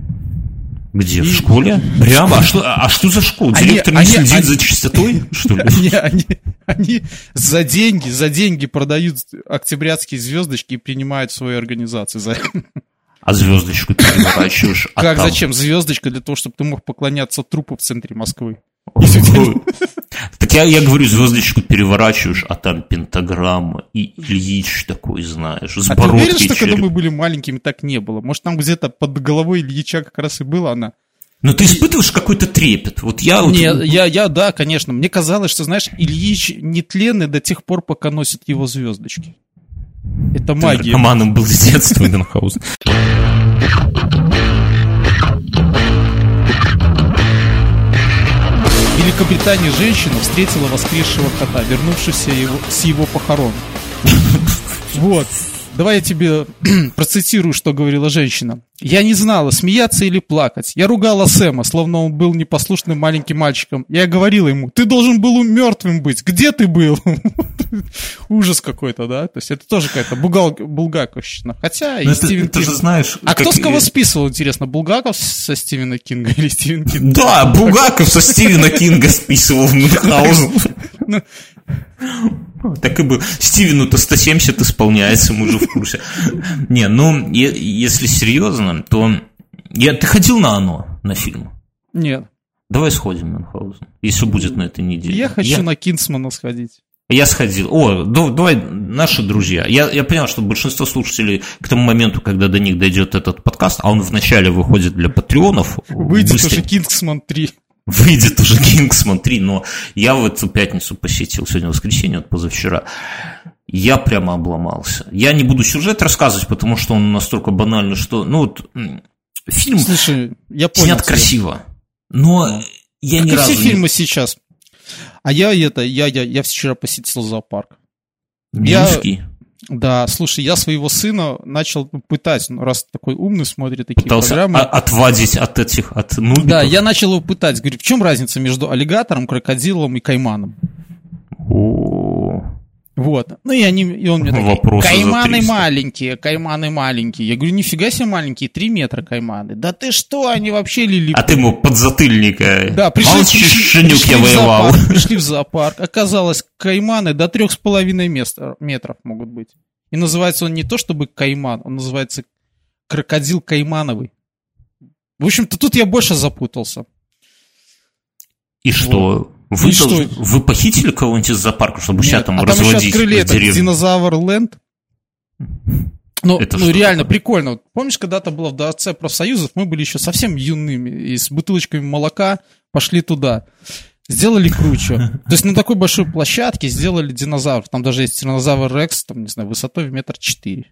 Где? И- В школе? Прямо? А что, а что за школа? Они- Директор не они- следит они- за чистотой, что ли? Они, они, они за деньги, за деньги продают октябрятские звездочки и принимают свои организации. За... А звездочку переворачиваешь, а как там- зачем? Звездочка для того, чтобы ты мог поклоняться трупу в центре Москвы. Так я, я говорю, звездочку переворачиваешь, а там пентаграмма и Ильич такой, знаешь, с А ты уверен, что когда череп. мы были маленькими, так не было? Может, там где-то под головой Ильича как раз и была она? Но ты испытываешь какой-то трепет. Вот я вот... Не, я, я, да, конечно. Мне казалось, что, знаешь, Ильич нетленный до тех пор, пока носит его звездочки. Это ты магия. наркоманом был с детства, Эденхаузен. Великобритании женщина встретила воскресшего кота, вернувшегося его, с его похорон. Вот. Давай я тебе процитирую, что говорила женщина. «Я не знала, смеяться или плакать. Я ругала Сэма, словно он был непослушным маленьким мальчиком. Я говорила ему, ты должен был мертвым быть. Где ты был?» Ужас какой-то, да? То есть это тоже какая-то булгаковщина. Хотя и Ну, Стивен же Кинг. знаешь... А кто с кого списывал, интересно, Булгаков со Стивена Кинга или Стивен Кинг? Да, Булгаков со Стивена Кинга списывал в Мюнхгаузен. Ну. Так и бы Стивену-то 170 исполняется, мы же в курсе. Не, ну, если серьезно, то... Я, ты ходил на оно, на фильм? Нет. Давай сходим Мюнхгаузен, если будет на этой неделе. Я хочу на Кинсмана сходить. Я сходил. О, да- давай, наши друзья. Я, я понял, что большинство слушателей к тому моменту, когда до них дойдет этот подкаст, а он вначале выходит для патреонов, Выйдет быстренько- уже Кингсман 3. выйдет уже Кингсман 3, но я в эту пятницу посетил, сегодня воскресенье, вот позавчера. Я прямо обломался. Я не буду сюжет рассказывать, потому что он настолько банальный, что... Ну, вот, фильм Слушай, я понял. снят тебя. красиво, но я Как ни и разу все не- фильмы сейчас. А я это, я, я, я вчера посетил зоопарк. Минский. Да, слушай, я своего сына начал пытать, ну, раз такой умный смотрит такие Пытался программы. о- отвадить от этих, от нубиков. Да, я начал его пытать. Говорю, в чем разница между аллигатором, крокодилом и кайманом? О, Вот. Ну и они, и он мне такой, Вопросы кайманы 300. маленькие, кайманы маленькие. Я говорю, нифига себе маленькие, 3 метра кайманы. Да ты что, они вообще лили А ты ему подзатыльника. Да, пришли, Молчи, пришли- пришли я в воевал. зоопарк, пришли в зоопарк. Оказалось, кайманы до трех с половиной мест- метров могут быть. И называется он не то чтобы кайман, он называется крокодил каймановый. В общем-то, тут я больше запутался. И что? Вы, что? должны- вы похитили кого-нибудь из зоопарка, чтобы Нет, там а там еще разводить открыли в этот динозавр Ленд. Ну, Это ну реально такое? прикольно. Вот Помнишь, когда-то было в дворце профсоюзов, мы были еще совсем юными, и с бутылочками молока пошли туда. Сделали круче. То есть на такой большой площадке сделали динозавр. Там даже есть динозавр Рекс, там, не знаю, высотой в метр четыре.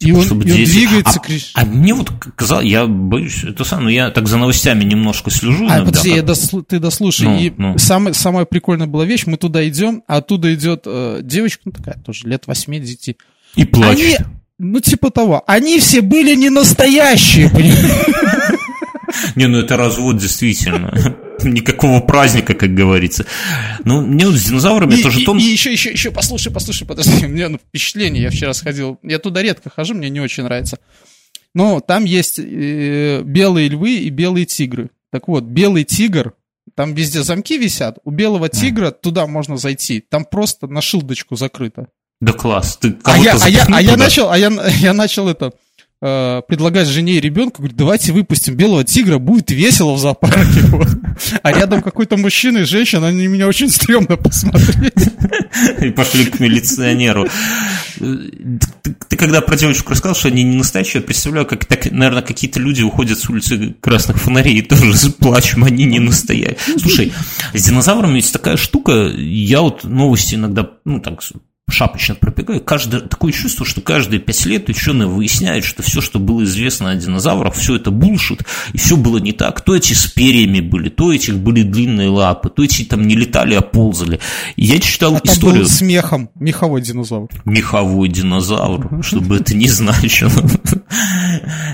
И Типа, он, чтобы и он двигается... А, криш- а мне вот казалось, я боюсь, это самое, ну, я так за новостями немножко слежу. А, иногда, подожди, как- я дослу- ты дослушай. Ну, и ну. Самая, самая прикольная была вещь, мы туда идем, а оттуда идет э, девочка, ну такая тоже, лет 8-10. И плачет. Они, ну типа того, они все были не настоящие? Не, ну это развод действительно. Никакого праздника, как говорится. Ну, мне вот с динозаврами И, тоже и- том... и еще, еще, еще, послушай, послушай, подожди, у меня ну, впечатление, я вчера сходил, я туда редко хожу, мне не очень нравится. Но там есть э, белые львы и белые тигры. Так вот, белый тигр, там везде замки висят, у белого тигра туда можно зайти, там просто на шилдочку закрыто. Да класс, ты А я, а, я, а я начал, а я, я начал это э, предлагать жене и ребенку, говорю, давайте выпустим белого тигра, будет весело в зоопарке. А рядом какой-то мужчина и женщина, они меня очень стрёмно посмотрели. И пошли к милиционеру. Ты, ты когда про девочку рассказал, что они не настоящие, я представляю, как так, наверное, какие-то люди уходят с улицы красных фонарей и тоже с плачем, они не настоящие. Слушай, с динозаврами есть такая штука, я вот новости иногда, ну так, шапочно пробегаю, каждое, такое чувство, что каждые пять лет ученые выясняют, что все, что было известно о динозаврах, все это булшит, и все было не так. То эти с перьями были, то этих были длинные лапы, то эти там не летали, а ползали. И я читал А историю был смехом меховой динозавр. меховой динозавр, чтобы это не значило.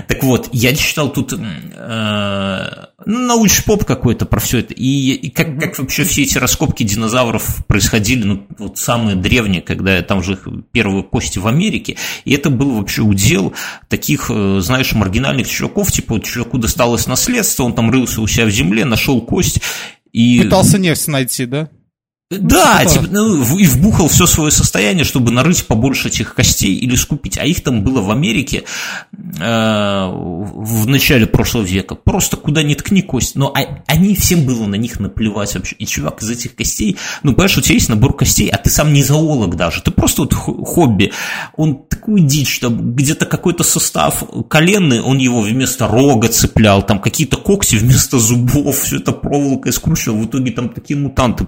Так вот, я читал тут э, ну, научпоп какой-то про все это. И, и как, как вообще все эти раскопки динозавров происходили, ну, вот самые древние, когда там же их первые кости в Америке. И это был вообще удел таких, э, знаешь, маргинальных чуваков, типа вот чуваку досталось наследство, он там рылся у себя в земле, нашел кость. И... Пытался нефть найти, да? Да, типа типа, ну, и вбухал все свое состояние, чтобы нарыть побольше этих костей или скупить. А их там было в Америке э, в начале прошлого века. Просто куда ни ткни кость. Но а- они всем было на них наплевать вообще. И чувак из этих костей, ну, понимаешь, у тебя есть набор костей, а ты сам не зоолог даже. Ты просто вот хо- хобби. Он такую дичь, там где-то какой-то состав коленный, он его вместо рога цеплял, там какие-то когти вместо зубов, все это проволокой скручивал. В итоге там такие мутанты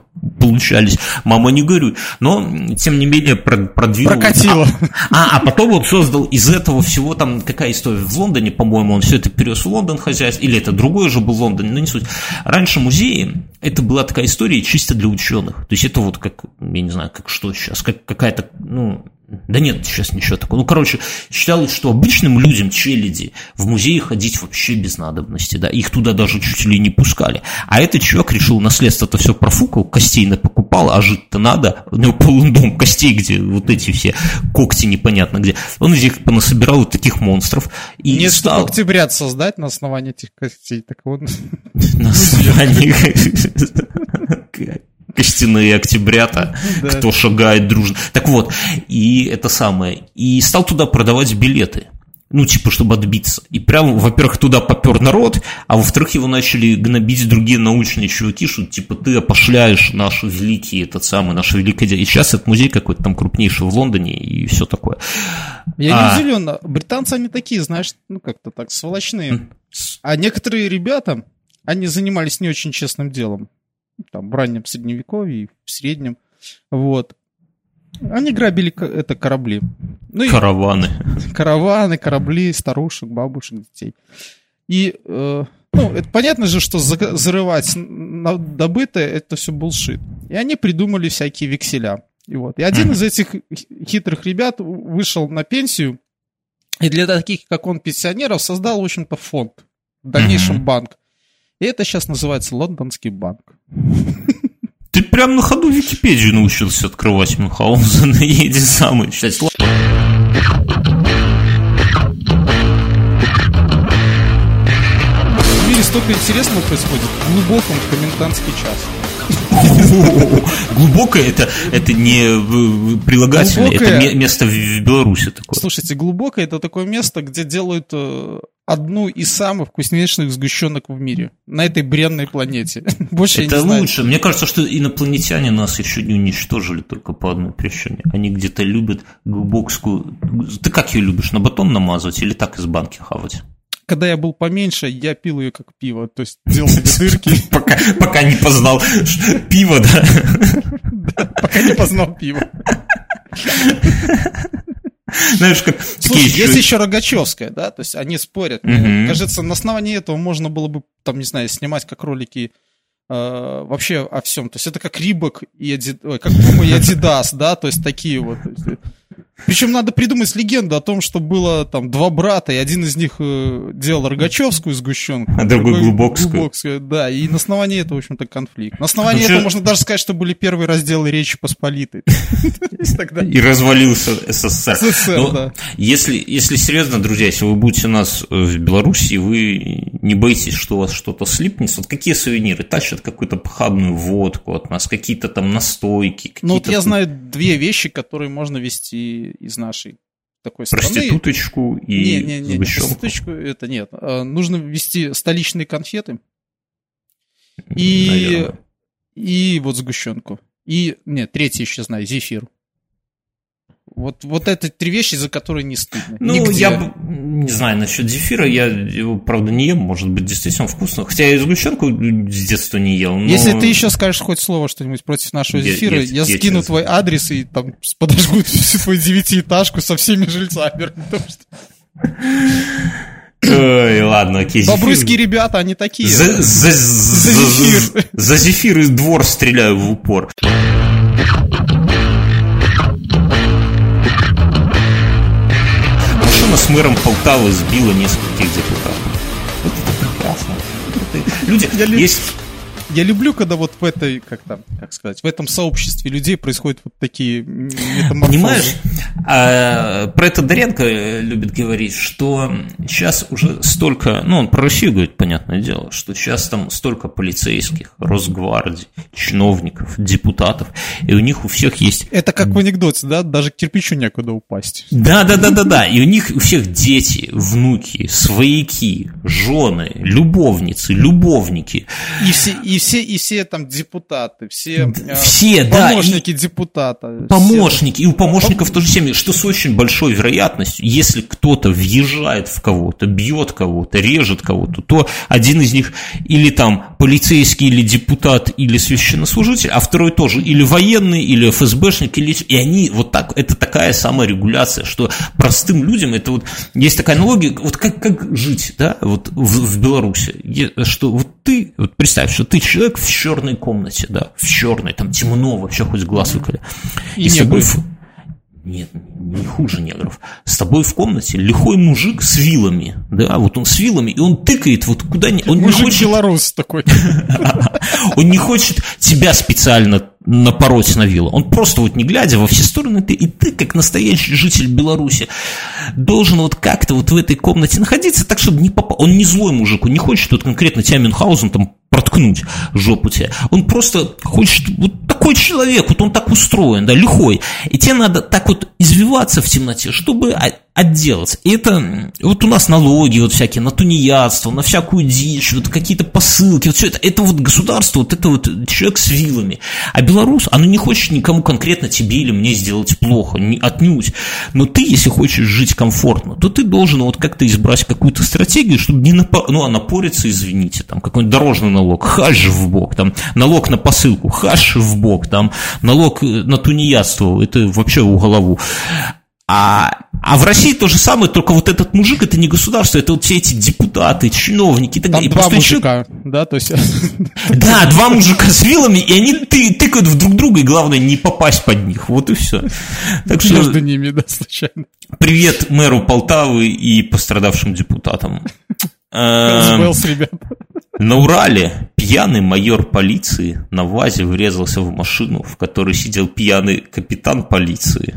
получались. Мама, не горюй. Но, тем не менее, про- продвинул. Прокатило. А, а потом он создал из этого всего, там, какая история, в Лондоне, по-моему, он все это перевез в Лондон хозяйство, или это другой уже был в Лондоне, но не суть. Раньше музеи, это была такая история чисто для ученых. То есть это вот как, я не знаю, как что сейчас, как какая-то, ну, да нет сейчас ничего такого. Ну, короче, считалось, что обычным людям, челяди, в музей ходить вообще без надобности, да, их туда даже чуть ли не пускали. А этот чувак решил наследство-то все профукал, костей напокупал, а жить-то надо. У него полный дом костей, где вот эти все когти непонятно где. Он из них понасобирал вот таких монстров. И Нет, стал чтобы создать на основании этих костей. Так вот, на основании костяные октябрята, Да. кто шагает дружно. Так вот, и это самое. И стал туда продавать билеты. Ну, типа, чтобы отбиться. И прям, во-первых, туда попер народ, а во-вторых, его начали гнобить другие научные чуваки, что, типа, ты опошляешь наш великий, этот самый, наш великий... И сейчас этот музей какой-то там крупнейший в Лондоне и все такое. я А. не удивлен. Британцы, они такие, знаешь, ну как-то так, сволочные. А некоторые ребята, они занимались не очень честным делом. Там, в раннем средневековье, и в среднем. Вот. Они грабили это корабли. Ну и Караваны. караваны, корабли, старушек, бабушек, детей. И, э, ну, это понятно же, что за- зарывать добытое, это все булшит. И они придумали всякие векселя. И вот. И один из этих хи- хитрых ребят вышел на пенсию, и для таких, как он, пенсионеров, создал, в общем-то, фонд. В дальнейшем банк. И это сейчас называется Лондонский банк. Ты прям на ходу Википедию научился открывать Мюнхгаузен и эти самые читать. В мире столько интересного происходит в глубоком комендантский час. Глубокое это, это не э, прилагательное, это Глубокое. ме- место в в Беларуси такое. Слушайте, глубокое это такое место, где делают э, одну из самых вкуснейших сгущенок в мире на этой бренной планете. Больше Это я не лучше. знаю. Мне кажется, что инопланетяне нас еще не уничтожили только по одной причине. Они где-то любят глубокскую... Ты как ее любишь? На батон намазывать или так из банки хавать? Когда я был поменьше, я пил ее как пиво, то есть делал дырки, Пока, не познал пиво, да? пока не познал пиво. Знаешь, как Слушай, есть еще- еще Рогачевская, да, то есть они спорят. Мне кажется, на основании этого можно было бы, там, не знаю, снимать как ролики э, вообще о всем. То есть это как Рибок и Ади- ой, как Пума и Адидас, да, то есть такие вот. То есть, причем надо придумать легенду о том, что было там два брата, и один из них э, делал рогачевскую сгущенку, А другой глубокскую. Да, и на основании этого, в общем-то, конфликт. На основании Вообще- этого можно даже сказать, что были первые разделы Речи Посполитой. И развалился СССР. СССР, Ну, да. Если, если серьезно, друзья, если вы будете у нас э, в Беларуси, вы не боитесь, что у вас что-то слипнет, вот какие сувениры? Тащат какую-то похабную водку от нас, какие-то там настойки, Ну вот я знаю две вещи, которые можно вести из нашей такой страны. проституточку и Не, не, не, сгущенку. проституточку это нет. А, Нужно ввести столичные конфеты и, Наверное. и вот сгущенку. И, нет, третий еще знаю, зефир. Вот, вот это три вещи, за которые не стыдно. Ну, Нигде. я б- не знаю насчет зефира, я его, правда, не ем, может быть, действительно вкусно. Хотя я и сгущенку с детства не ел. но- Если ты еще скажешь хоть слово что-нибудь против нашего Я- зефира, я- я, я скину сейчас- твой адрес и там подожгут всю твою девятиэтажку со всеми жильцами. Ой, ладно, окей. зефир- Бобруйские ребята, они такие. За, за, за, за, зефир. за зефир из двор стреляю в упор. Машина с мэром Полтавы сбила нескольких депутатов. Вот это прекрасно. Люди, есть Я люблю, когда вот в этой, как там, как сказать, в этом сообществе людей происходят вот такие метаморфозы. Понимаешь, а, про это Доренко э, любит говорить, что сейчас уже столько, ну, он про Россию говорит, понятное дело, что сейчас там столько полицейских, Росгвардии, чиновников, депутатов, и у них у всех есть Это как в анекдоте, да? Даже к кирпичу некуда упасть. да, да, да, да, да. И у них у всех дети, внуки, свояки, жены, любовницы, любовники. И все, и все, и все там депутаты, все, э, Все, да. и- помощники депутата. все- Помощники, и у помощников тоже семьи, что с очень большой вероятностью, если кто-то въезжает в кого-то, бьет кого-то, режет кого-то, то один из них или там полицейский, или депутат, или священнослужитель, а второй тоже или военный, или ФСБшник, или... И они вот так, это такая саморегуляция, что простым людям, это вот, есть такая аналогия, вот как, как жить, да, вот в, в Беларуси, что вот ты, вот представь, что ты человек в черной комнате, да, в черной, там темно, вообще хоть глаз выколи. И с тобой Нет, не хуже негров. С тобой в комнате лихой мужик с вилами, да, вот он с вилами, и он тыкает вот куда ни... Он не Мужик хочет, белорус такой. он не хочет тебя специально напороть на вилу. Он просто вот не глядя во все стороны, ты, и ты, как настоящий житель Беларуси, должен вот как-то вот в этой комнате находиться так, чтобы не попал. Он не злой мужик, он не хочет вот конкретно тебя Мюнхгаузен там проткнуть жопу тебе. Он просто хочет, вот такой человек, вот он так устроен, да, лихой. И тебе надо так вот извиваться в темноте, чтобы отделаться. И это вот у нас налоги вот всякие, на тунеядство, на всякую дичь, вот какие-то посылки, вот все это, это вот государство, вот это вот человек с вилами. А белорус, оно не хочет никому конкретно тебе или мне сделать плохо, не, отнюдь. Но ты, если хочешь жить комфортно, то ты должен вот как-то избрать какую-то стратегию, чтобы не напо... ну, а напориться, извините, там какой-нибудь дорожный налог, хаш в бок, там налог на посылку, хаш в бок, там налог э, на тунеядство, это вообще в голову. А, а в России то же самое, только вот этот мужик, это не государство, это вот все эти депутаты, чиновники и так Там далее. И два мужика, да, то есть... Да, два мужика с вилами, и они ты, тыкают в друг друга, и главное не попасть под них. Вот и все. Так что Между ними, да, случайно. привет мэру Полтавы и пострадавшим депутатам. Эм, ребят. На Урале пьяный майор полиции на ВАЗе врезался в машину, в которой сидел пьяный капитан полиции.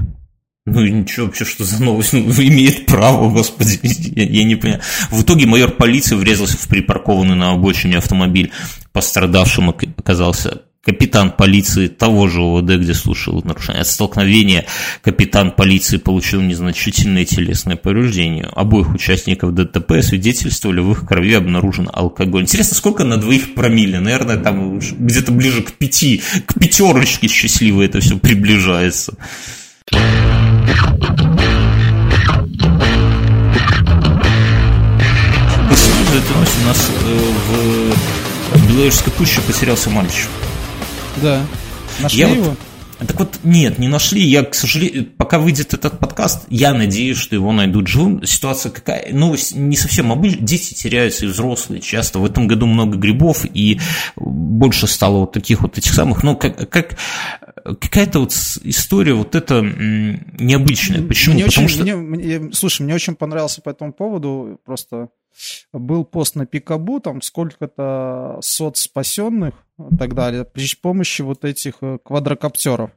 Ну и ничего вообще, что за новость? Ну, имеет право, господи, я, я не понимаю. В итоге майор полиции врезался в припаркованный на обочине автомобиль. Пострадавшим ока- оказался капитан полиции того же ОВД, где слушал нарушение. От столкновения капитан полиции получил незначительные телесные повреждения. Обоих участников ДТП свидетельствовали, в их крови обнаружен алкоголь. Интересно, сколько на двоих промили? Наверное, там где-то ближе к пяти, к пятерочке счастливо это все приближается. Посмотрим, этой ночью у нас э, в Белорусской пуще потерялся мальчик. Да. Нашли я его? Вот, так вот, нет, не нашли. Я, к сожалению, пока выйдет этот подкаст, я надеюсь, что его найдут живым. Ситуация какая? Новость не совсем обычная. Дети теряются и взрослые часто. В этом году много грибов, и больше стало вот таких вот этих самых. Но как, как какая-то вот история вот это необычная. Почему? Мне Потому очень, что... Мне, мне, слушай, мне очень понравился по этому поводу просто был пост на Пикабу, там сколько-то сот спасенных и так далее, при помощи вот этих э, квадрокоптеров.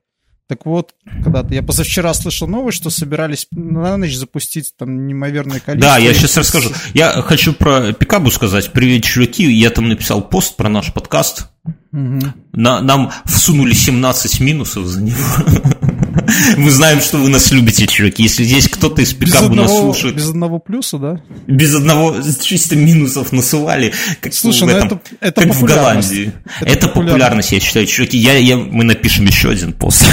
Так вот, когда-то я позавчера слышал новость, что собирались на ночь запустить там неимоверное количество. Да, я сейчас расскажу. Я хочу про Пикабу сказать. Привет, чуваки. Я там написал пост про наш подкаст. Угу. На, нам всунули 17 минусов за него. Мы знаем, что вы нас любите, чуваки. Если здесь кто-то из пикапа нас слушает... Без одного плюса, да? Без одного чисто минусов насывали. Как Слушай, в ну этом, это, это как в Голландии. Это, это популярность, я считаю, чуваки. Я, я, мы напишем еще один пост.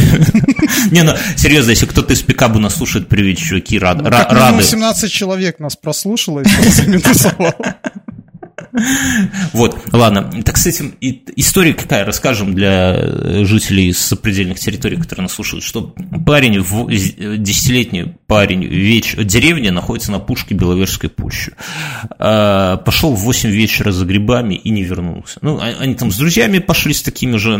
Не, ну, серьезно, если кто-то из пикабу нас слушает, привет, чуваки, рад, ну, рады. 17 человек нас прослушало и. Вот, ладно. Так с этим история какая, расскажем для э, жителей с сопредельных территорий, которые нас слушают, что парень, десятилетний парень веч... деревня находится на пушке Беловежской пущи. А, пошел в 8 вечера за грибами и не вернулся. Ну, а, они там с друзьями пошли с такими же,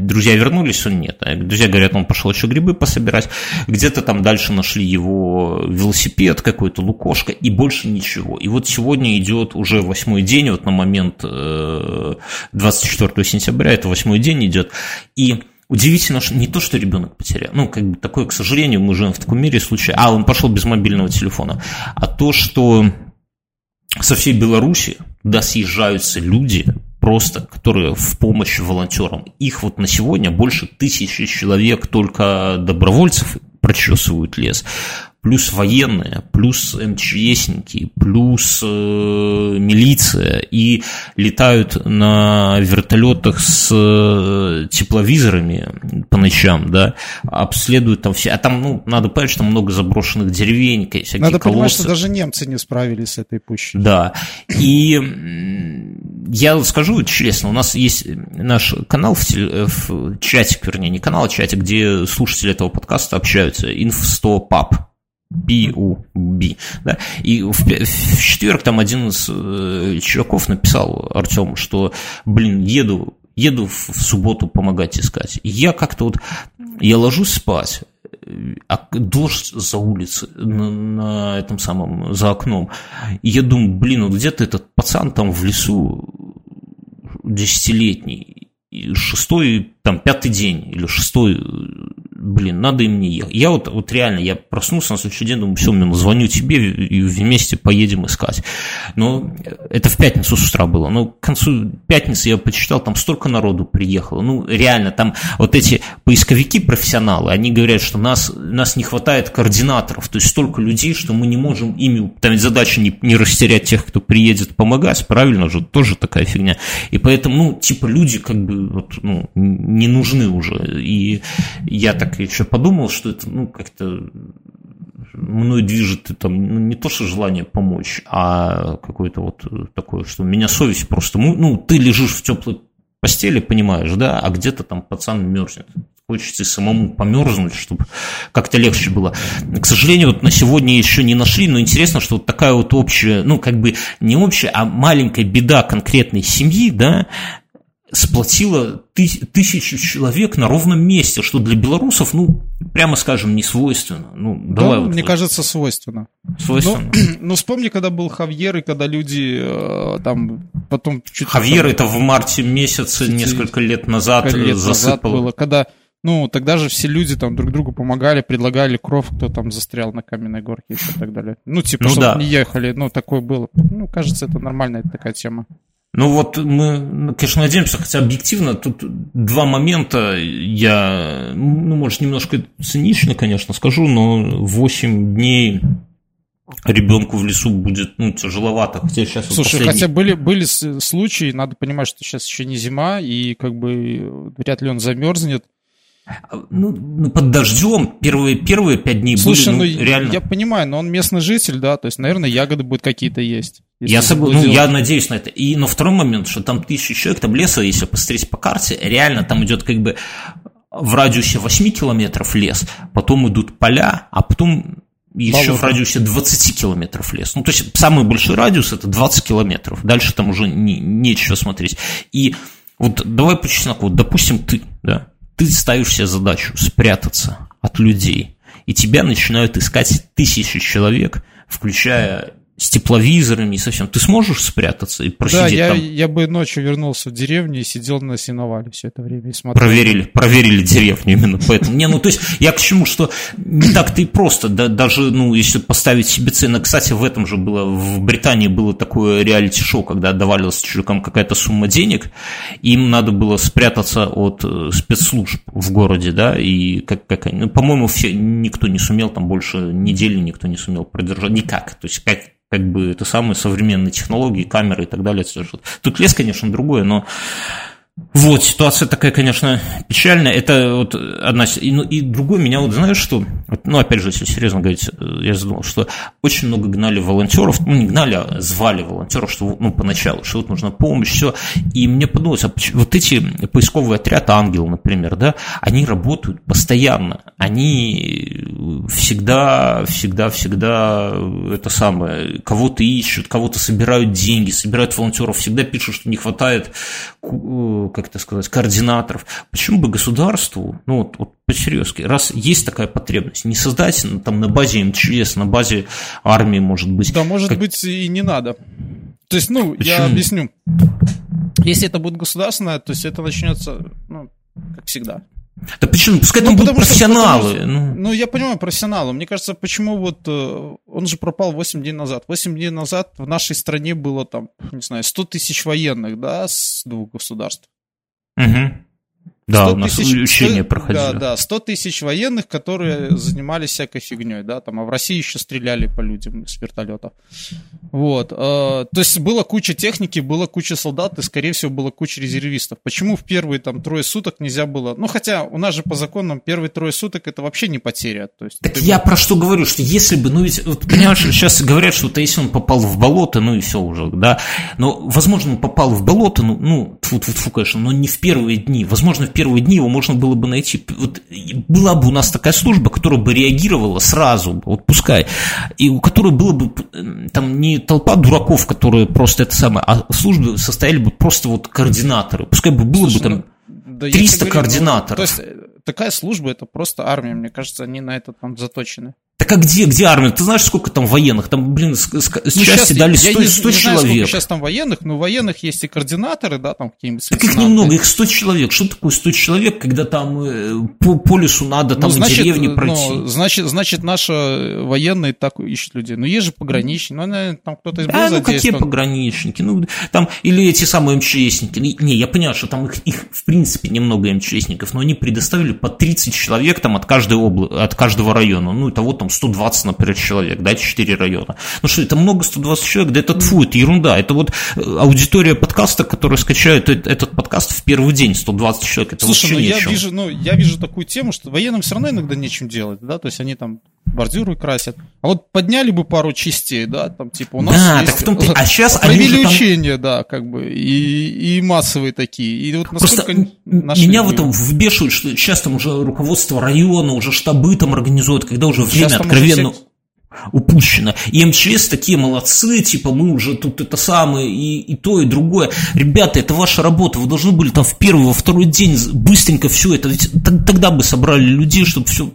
друзья вернулись, он нет. А друзья говорят, он пошел еще грибы пособирать. Где-то там дальше нашли его велосипед, какой-то лукошка и больше ничего. И вот сегодня идет уже 8 восьмой день, вот на момент 24 э, сентября, это восьмой день идет, и Удивительно, что не то, что ребенок потерял, ну, как бы такое, к сожалению, мы живем в таком мире случае, а, он пошел без мобильного телефона, а то, что со всей Беларуси туда съезжаются люди, просто, которые в помощь волонтерам. Их вот на сегодня больше тысячи человек только добровольцев прочесывают лес плюс военные, плюс МЧСники, плюс э, милиция, и летают на вертолетах с э, тепловизорами по ночам, да, обследуют там все, а там, ну, надо понять, что там много заброшенных деревень, всякие Надо колоссы. понимать, что даже немцы не справились с этой пущей. Да, и я скажу честно, у нас есть наш канал в, теле, в чатик, вернее, не канал, а чатик, где слушатели этого подкаста общаются, Inf100pub, B-U-B, да, и в, в четверг там один из э, чуваков написал Артем, что, блин, еду, еду в, в субботу помогать искать. Я как-то вот, я ложусь спать, а дождь за улицей, на, на этом самом, за окном. И я думаю, блин, вот где-то этот пацан там в лесу десятилетний, шестой, там, пятый день или шестой блин, надо им не ехать. Я вот, вот реально, я проснулся на следующий день, думаю, все, мне звоню тебе и вместе поедем искать. Но это в пятницу с утра было. Но к концу пятницы я почитал, там столько народу приехало. Ну, реально, там вот эти поисковики, профессионалы, они говорят, что нас, нас не хватает координаторов, то есть столько людей, что мы не можем ими, там ведь задача не, не растерять тех, кто приедет помогать, правильно же, тоже такая фигня. И поэтому, ну, типа, люди как бы вот, ну, не нужны уже. И я так так еще подумал, что это, ну, как-то мной движет там ну, не то, что желание помочь, а какое-то вот такое, что меня совесть просто, ну, ты лежишь в теплой постели, понимаешь, да, а где-то там пацан мерзнет. Хочется самому померзнуть, чтобы как-то легче было. К сожалению, вот на сегодня еще не нашли, но интересно, что вот такая вот общая, ну, как бы не общая, а маленькая беда конкретной семьи, да, сплотила тысячу человек на ровном месте, что для белорусов, ну, прямо скажем, не свойственно. Ну, давай да, вот мне вот. кажется, свойственно. Свойственно. Ну, ну, вспомни, когда был Хавьер, и когда люди э, там потом чуть Хавьер это в марте месяце несколько лет назад лет засыпало. Назад было, когда ну, тогда же все люди там друг другу помогали, предлагали кров, кто там застрял на каменной горке и так далее. Ну, типа, ну, чтобы да. не ехали, ну, такое было. Ну, кажется, это нормальная такая тема. Ну вот мы, конечно, надеемся, хотя объективно тут два момента, я, ну, может, немножко цинично, конечно, скажу, но 8 дней ребенку в лесу будет ну, тяжеловато. Хотя сейчас Слушай, вот последний... хотя были, были случаи, надо понимать, что сейчас еще не зима, и как бы вряд ли он замерзнет. Ну, ну, под дождем первые, первые пять дней Слушай, были, ну, ну, реально... я понимаю, но он местный житель, да, то есть, наверное, ягоды будут какие-то есть. Я, согла... ну, я надеюсь на это. И, но второй момент, что там тысячи человек, там леса, если посмотреть по карте, реально там идет как бы в радиусе 8 километров лес, потом идут поля, а потом еще Болото. в радиусе 20 километров лес. Ну, то есть самый большой радиус это 20 километров. Дальше там уже не, нечего смотреть. И вот давай по чесноку. Допустим, ты, да, ты ставишь себе задачу спрятаться от людей, и тебя начинают искать тысячи человек, включая с тепловизорами не совсем. Ты сможешь спрятаться и просидеть да, я, там? я бы ночью вернулся в деревню и сидел на сеновале все это время и смотрел. Проверили, проверили деревню именно поэтому. Не, ну то есть я к чему, что не так-то и просто, да, даже, ну, если поставить себе цены. Кстати, в этом же было, в Британии было такое реалити-шоу, когда давалась чужакам какая-то сумма денег, им надо было спрятаться от э, спецслужб в городе, да, и как, как они, ну, по-моему, все, никто не сумел, там больше недели никто не сумел продержать, никак, то есть как как бы это самые современные технологии, камеры и так далее. Тут лес, конечно, другое, но вот, ситуация такая, конечно, печальная. Это вот одна... И, ну, и другой меня вот, знаешь, что... Ну, опять же, если серьезно говорить, э, я задумал, что очень много гнали волонтеров, ну, не гнали, а звали волонтеров, что, ну, поначалу, что вот нужна помощь, все. И мне подумалось, а вот эти поисковые отряды «Ангел», например, да, они работают постоянно. Они всегда, всегда, всегда это самое, кого-то ищут, кого-то собирают деньги, собирают волонтеров, всегда пишут, что не хватает как это сказать, координаторов. Почему бы государству, ну вот, вот по-серьезки, раз есть такая потребность, не создать там на базе МЧС, на базе армии, может быть. Да, может как... быть, и не надо. То есть, ну, Почему? я объясню. Если это будет государственное, то есть это начнется, ну, как всегда. Да почему? Пускай ну, там будут профессионалы. Что, ну. ну, я понимаю, профессионалы. Мне кажется, почему вот э, он же пропал 8 дней назад. 8 дней назад в нашей стране было там, не знаю, 100 тысяч военных, да, с двух государств. Угу. Да, у нас тысяч, учения 100, проходили. Да, да, 100 тысяч военных, которые занимались всякой фигней, да, там, а в России еще стреляли по людям с вертолетов. Вот, э, то есть была куча техники, была куча солдат, и, скорее всего, была куча резервистов. Почему в первые, там, трое суток нельзя было, ну, хотя у нас же по законам первые трое суток это вообще не потеря. То есть, так ты... я про что говорю, что если бы, ну, ведь, вот, понимаешь, сейчас говорят, что вот если он попал в болото, ну, и все уже, да, но, возможно, он попал в болото, ну, ну, фу, фу, фу, конечно, но не в первые дни, возможно, в первые дни его можно было бы найти. Вот была бы у нас такая служба, которая бы реагировала сразу, вот пускай, и у которой было бы там не толпа дураков, которые просто это самое, а службы состояли бы просто вот координаторы. Пускай бы было Слушай, бы там ну, да 300 говорю, координаторов. Ну, то есть такая служба это просто армия, мне кажется, они на это там заточены. Так а где, где армия? Ты знаешь, сколько там военных? Там, блин, с, с, с ну, части дали 100, я не, 100 не человек. Знаю, сейчас там военных, но военных есть и координаторы, да, там какие-нибудь Так их немного, их 100 человек. Что такое 100 человек, когда там э, по, по лесу надо там ну, значит, деревни ну, пройти? Ну, значит, значит, наши военные так ищут людей. Ну, есть же пограничники, ну, наверное, там кто-то из А, ну, какие пограничники? Ну, там, или эти самые МЧСники. Не, я понимаю, что там их, их в принципе немного МЧСников, но они предоставили по 30 человек там от, каждой обла... от каждого района. Ну, и того там 120, например, человек, да, 4 района. Ну что, это много 120 человек, да это тфу, это ерунда. Это вот э, аудитория подкаста, которая скачает этот подкаст в первый день, 120 человек, это Слушай, ну я вижу, ну я вижу такую тему, что военным все равно иногда нечем делать, да, то есть они там бордюры красят. А вот подняли бы пару частей, да, там типа у нас да, есть... так в том -то... а сейчас провели там... учения, да, как бы и, и массовые такие. И вот Просто меня в этом вбешивает, что сейчас там уже руководство района, уже штабы там организуют, когда уже время откровенно... Уже упущено. И МЧС такие молодцы, типа мы уже тут это самое, и, и то, и другое. Ребята, это ваша работа, вы должны были там в первый, во второй день быстренько все это, ведь тогда бы собрали людей, чтобы все...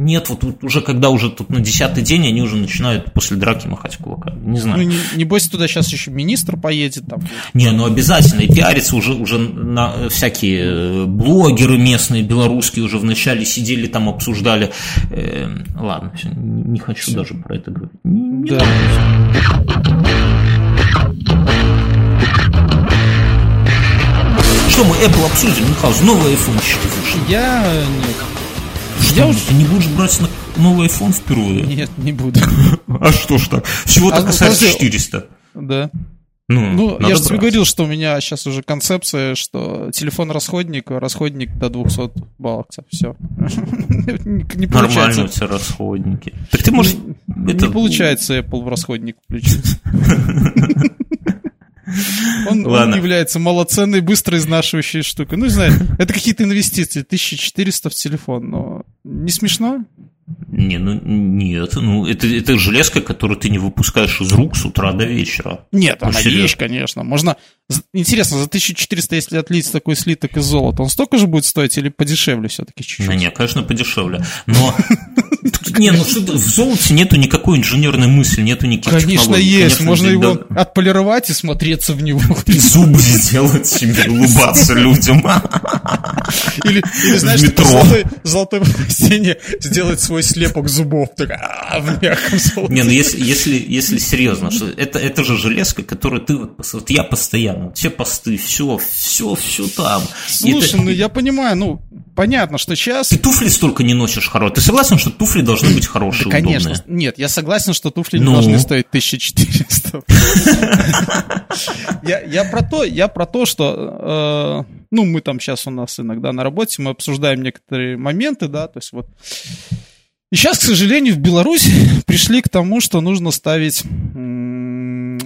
Нет, вот, вот уже когда уже тут на десятый день они уже начинают после драки махать кулаками, не знаю. Ну, не, бойся, туда сейчас еще министр поедет там. Не, ну обязательно, и пиарится уже, уже на всякие э, блогеры местные, белорусские уже вначале сидели там, обсуждали. Э, ладно, все, не хочу все. даже про это говорить. Не, не да. что мы Apple обсудим, Мюнхгаузен? Новый iPhone 4 вышел. Я нет. Что, ты не будешь брать новый iPhone впервые? Нет, не буду. А что ж так? Всего-то А, касается подожди. 400. Да. Ну, Ну, я же тебе говорил, что у меня сейчас уже концепция, что телефон-расходник, расходник до 200 баксов. Все. Не Нормально у тебя расходники. Так ты, может, Не получается Apple в расходник включить. Он, он Ладно. является малоценной, быстро изнашивающей штукой. Ну, не знаю, это какие-то инвестиции, 1400 в телефон, но не смешно? Не, ну нет, ну это, это железка, которую ты не выпускаешь из рук с утра до вечера. Нет, Ну, она серьезно. вещь, конечно. Можно... Интересно, за 1400, если отлить такой слиток из золота, он столько же будет стоить или подешевле все-таки чуть-чуть? Ну, не, конечно, подешевле. Но не, ну что в золоте нету никакой инженерной мысли, нету никаких Конечно, есть. Можно его отполировать и смотреться в него. и зубы сделать себе, улыбаться людям. Или, знаешь, золотой, стене сделать свой слепок зубов. А, в мягком золоте. Не, ну если, серьезно, это, же железка, которую ты, вот я постоянно, все посты, все, все, все там. Слушай, это- ну я понимаю, ну, понятно, что сейчас... Ты туфли столько не носишь хорошие. Ты согласен, что туфли должны быть хорошие, Да, конечно. удобные? Нет, я согласен, что туфли не Ну? должны стоить 1400. я, про то, я про то, что, э, ну, мы там сейчас у нас иногда на работе, мы обсуждаем некоторые моменты, да, то есть вот. И сейчас, к сожалению, в Беларусь пришли к тому, что нужно ставить,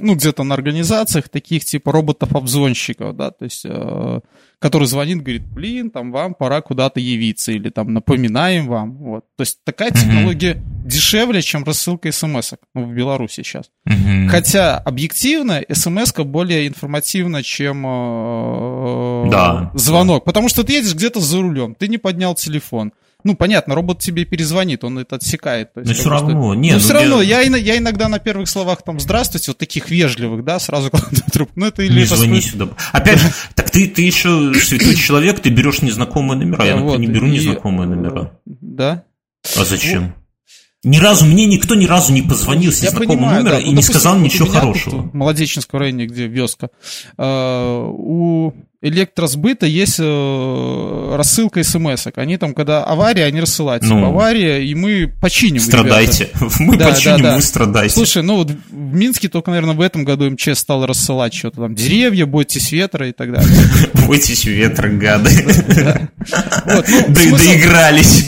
ну, где-то на организациях таких типа роботов-обзвонщиков, да, то есть, э, который звонит, говорит, блин, там вам пора куда-то явиться, или там напоминаем вам, вот. То есть такая Мгм. технология дешевле, чем рассылка смс ну, в Беларуси сейчас. Мгм. Хотя объективно смс более информативна, чем э, Да. звонок. Потому что ты едешь где-то за рулем, ты не поднял телефон. Ну, понятно, робот тебе перезвонит, он это отсекает. То есть, Но все бы, что- равно, не, ну, ну, все равно, я- я, я иногда на первых словах там «здравствуйте», вот таких вежливых, да, сразу кладу трубку. Ну, это или Не это звони спро- сюда. Опять же, так ты, ты еще святой человек, ты берешь незнакомые номера. Я, вот, не беру и- незнакомые номера. Да. А зачем? Ни разу, мне никто ни разу не позвонил с незнакомого понимаю, номера да. и Ну, не допустим, сказал вот ничего хорошего. В Молодеченском районе, где вёска, э, у электросбыта есть э, рассылка смс -ок. Они там, когда авария, они рассылают. Ну. Типа, авария, и мы починим, Страдайте. Мы Да, починим, да, да. вы страдайте. Слушай, ну вот в Минске только, наверное, в этом году МЧС стал рассылать что-то там. Деревья, бойтесь ветра и так далее. Бойтесь ветра, гады. Ну, Доигрались.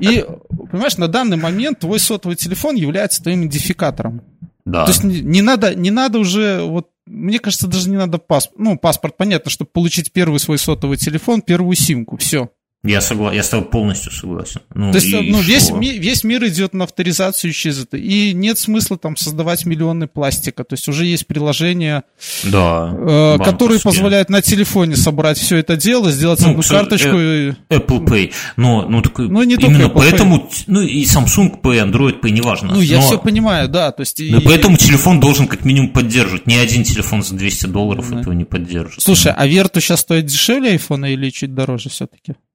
И, понимаешь, на данный момент твой сотовый телефон является твоим идентификатором. Да. То есть не, не надо, не надо уже, вот, мне кажется, даже не надо паспорт. Ну, паспорт, понятно, чтобы получить первый свой сотовый телефон, первую симку, все. Я, согла... я с тобой полностью согласен. Ну, То есть, ну, весь, ми- весь мир идет на авторизацию через это. И нет смысла там создавать миллионы пластика. То есть уже есть приложения, Да. э, которые позволяют на телефоне собрать все это дело, сделать Ну, одну карточку. и- Apple Pay. Но, ну, так, Ну, не именно Apple Pay. поэтому, ну, и Samsung Pay, Android Pay, неважно. Ну, я Но- все понимаю, да. То есть, и- Ну, поэтому телефон должен как минимум поддерживать. Ни один телефон за 200 долларов Да. этого не поддержит. Слушай, а Верту сейчас стоит дешевле айфона или чуть дороже все-таки?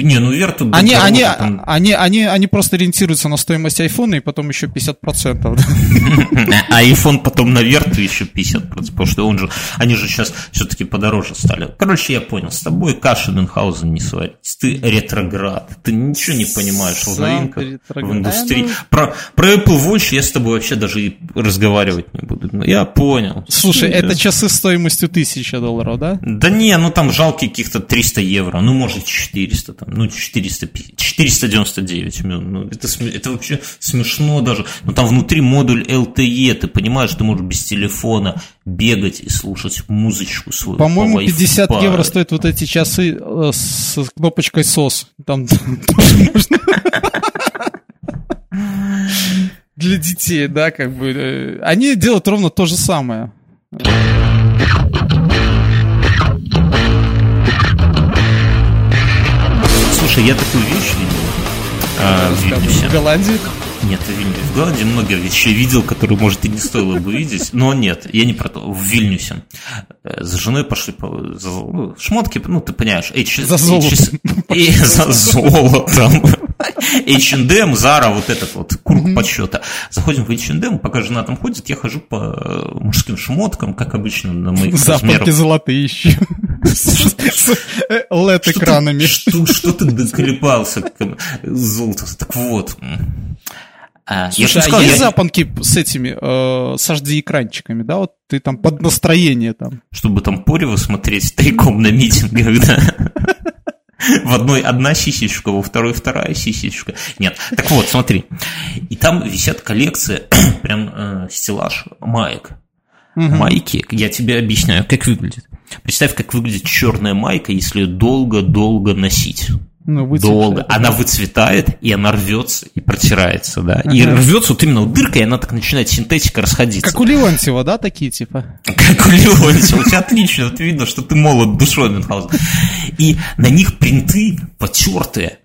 Не, ну Верту... Они, дороже, они, там- они, они, они просто ориентируются на стоимость айфона и потом еще 50%. А iPhone потом на Верту еще 50%, потому что он же, они же сейчас все-таки подороже стали. Короче, я понял, с тобой каши Мюнхгаузен не сварить. Ты ретроград, ты ничего не понимаешь в новинках, в индустрии. Ну- Про, про Apple Watch я с тобой вообще даже и разговаривать не буду. Ну, Я понял. Слушай, это часы стоимостью 1000 долларов, да? Да не, ну там жалкие каких-то 300 евро, ну может 400 там, ну 450, 499 миллионов, ну это, это вообще смешно даже, ну там внутри модуль LTE, ты понимаешь, ты можешь без телефона бегать и слушать музычку свою По-моему, по 50 Wi-Fi. евро стоят вот эти часы э, с кнопочкой SOS. Там тоже можно. Для детей, да, как бы. э, Они делают ровно то же самое. Слушай, я такую вещь видел а, в Вильнюсе. В Голландии. Нет, в Вильнюсе. В Голландии много вещей видел, которые, может, и не стоило бы видеть. Но нет, я не про то. В Вильнюсе. Э, За женой пошли по, за, ну, шмотки, ну, ты понимаешь. H, За золотом. И за золотом. H&M, Зара, вот этот вот круг подсчета. Заходим в H&M, пока жена там ходит, я хожу по мужским шмоткам, как обычно, на моих размерах. Запонки золотые еще. С LED-экранами. Что, ты доколебался, золото? Так вот. А, Слушай, я а сказал, есть я... запонки с этими, э, с HD-экранчиками, да? Вот ты там под настроение там. Чтобы там Порева смотреть тайком на митингах, да? В одной одна сисечка, во второй вторая сисечка. Нет. Так вот, смотри. И там висят коллекции, прям э, стеллаж маек. Угу. Майки, я тебе объясняю, как выглядит. Представь, как выглядит черная майка, если ее долго-долго носить. Ну, долго. Она выцветает, и она рвется и протирается, да. Ага. И рвется вот именно дырка, и она так начинает синтетика расходиться. Как у Леонтьева, да, такие типа? Как у Леонтьева. У тебя отлично, вот видно, что ты молод душой, Мюнхгаузен. И на них принты потертые,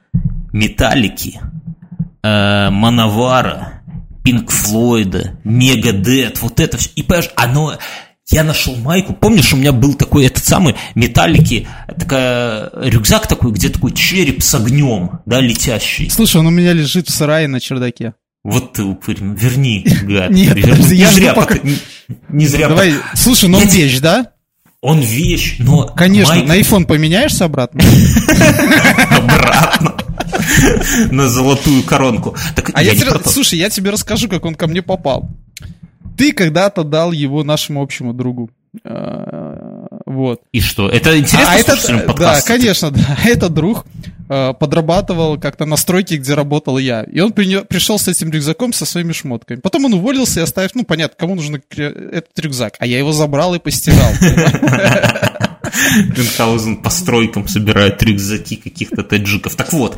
металлики, э, Мановара, Пинк Флойда, Мегадет, вот это все. И понимаешь, оно я нашел майку. Помнишь, у меня был такой этот самый металлики, такая рюкзак такой, где такой череп с огнем, да, летящий. Слушай, он у меня лежит в сарае на чердаке. Вот ты упырь, верни, гад. Нет, верни. не зря, пока... не, не зря. Давай, слушай, но он вещь, да? Он вещь, но... Конечно, майка... на iPhone поменяешься обратно? Обратно. На золотую коронку. а я слушай, я тебе расскажу, как он ко мне попал. Ты когда-то дал его нашему общему другу. Вот. И что? Это интересно а этот, Да, конечно, да. Этот друг э, подрабатывал как-то на стройке, где работал я. И он при, пришел с этим рюкзаком со своими шмотками. Потом он уволился и оставив, ну, понятно, кому нужен этот рюкзак. А я его забрал и постирал. Мюнхгаузен по стройкам собирает рюкзаки каких-то таджиков. Так вот,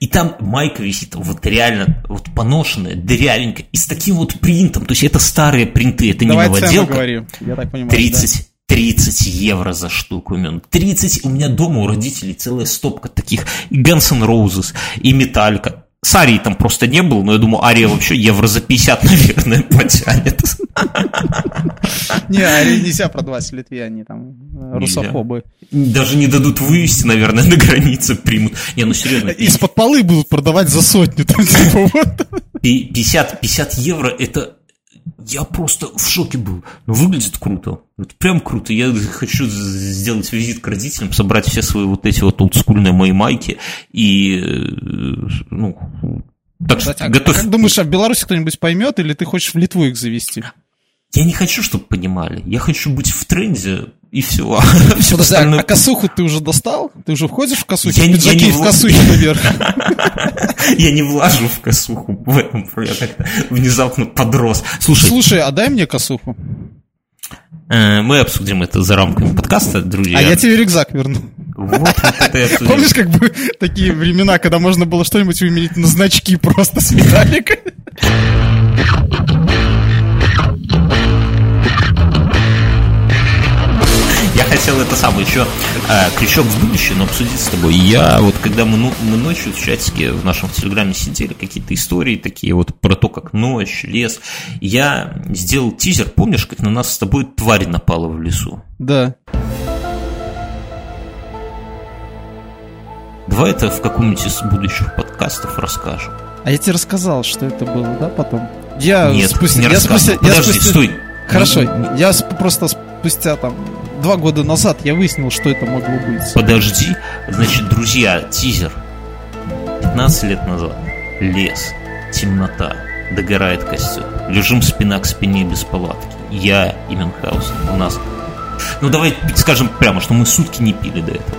и там майка висит вот реально вот поношенная, дырявенькая, и с таким вот принтом. То есть это старые принты, это Давай не новоделка. Я так понимаю, 30, да. 30 евро за штуку, мен. 30, у меня дома у родителей целая стопка таких Guns N' Roses и Металлика. С Арией там просто не было, но я думаю, Ария вообще евро за 50, наверное, потянет. Не, Арии нельзя продавать в Литве, они там э, русофобы. Даже не дадут вывести, наверное, на границе примут. Не, ну серьезно. Из-под полы будут продавать за сотню. 50, 50 евро это я просто в шоке был. Ну, выглядит круто. Вот прям круто. Я хочу сделать визит к родителям, собрать все свои вот эти вот олдскульные мои майки и, э, ну, так Кстати, что, а готовь... как думаешь, а в Беларуси кто-нибудь поймет, или ты хочешь в Литву их завести? Я не хочу, чтобы понимали. Я хочу быть в тренде, и все. все Подожди, остальное... а косуху ты уже достал? Ты уже входишь в косуху? Я, я не в косухе наверх. Я не влажу в косуху. В этом я как-то внезапно подрос. Слушай, Слушай, а дай мне косуху. Э, мы обсудим это за рамками подкаста, друзья. А я тебе рюкзак верну. Вот, вот это Помнишь, как бы такие времена, когда можно было что-нибудь выменить на значки просто с металлика? Я хотел это самое еще э, крючок в будущее, но обсудить с тобой. Я вот когда мы, ну, мы ночью в чатике в нашем телеграме сидели, какие-то истории такие вот про то, как ночь, лес. Я сделал тизер, помнишь, как на нас с тобой тварь напала в лесу? Да. Давай это в каком-нибудь из будущих подкастов расскажем. А я тебе рассказал, что это было, да, потом? Я Нет, спустя, не я спустя, Подожди, я спустя... стой. Хорошо, я просто спустя там два года назад я выяснил, что это могло быть. Подожди, значит, друзья, тизер. 15 лет назад. Лес, темнота, догорает костер. Лежим спина к спине без палатки. Я и Мюнхгаузен. У нас... Ну, давай скажем прямо, что мы сутки не пили до этого.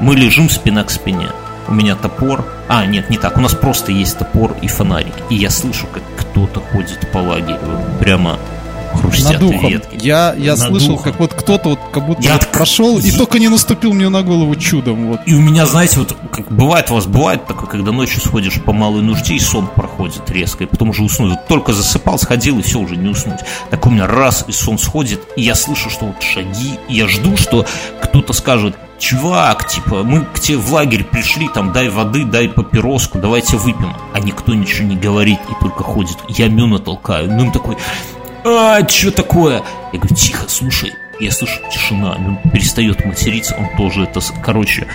Мы лежим спина к спине. У меня топор. А, нет, не так. У нас просто есть топор и фонарик. И я слышу, как кто-то ходит по лагерю. Прямо хрустят над духом. ветки. Я, я слышал, духом. как вот кто-то вот как будто я... вот прошел и только не наступил мне на голову чудом. Вот. И у меня, знаете, вот как бывает у вас, бывает такое, когда ночью сходишь по малой нужде и сон проходит резко, и потом уже уснуть. Вот только засыпал, сходил, и все, уже не уснуть. Так у меня раз, и сон сходит, и я слышу, что вот шаги, и я жду, что кто-то скажет, чувак, типа, мы к тебе в лагерь пришли, там, дай воды, дай папироску, давайте выпьем. А никто ничего не говорит и только ходит. Я Мюна толкаю. Мюн такой, а, что такое? Я говорю, тихо, слушай. Я слышу тишина, он перестает материться, он тоже это... Короче,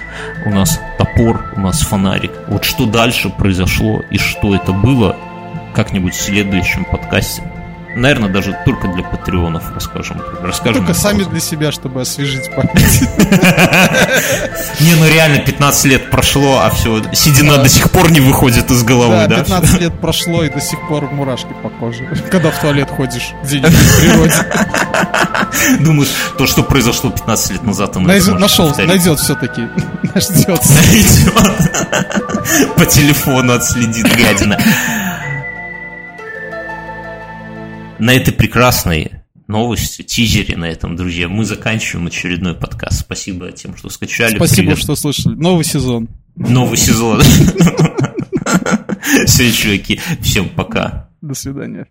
у нас топор, у нас фонарик. Вот что дальше произошло и что это было, как-нибудь в следующем подкасте Наверное, даже только для патреонов расскажем. расскажем только сами для себя, чтобы освежить память. Не, ну реально 15 лет прошло, а все, седина до сих пор не выходит из головы, да? 15 лет прошло, и до сих пор мурашки по коже. Когда в туалет ходишь где-нибудь в природе. Думаешь, то, что произошло 15 лет назад, он Нашел, найдет все-таки. Найдет. По телефону отследит гадина. На этой прекрасной новости, тизере на этом, друзья, мы заканчиваем очередной подкаст. Спасибо тем, что скачали. Спасибо, Привет. что слышали. Новый сезон. Новый сезон. Все, чуваки, всем пока. До свидания.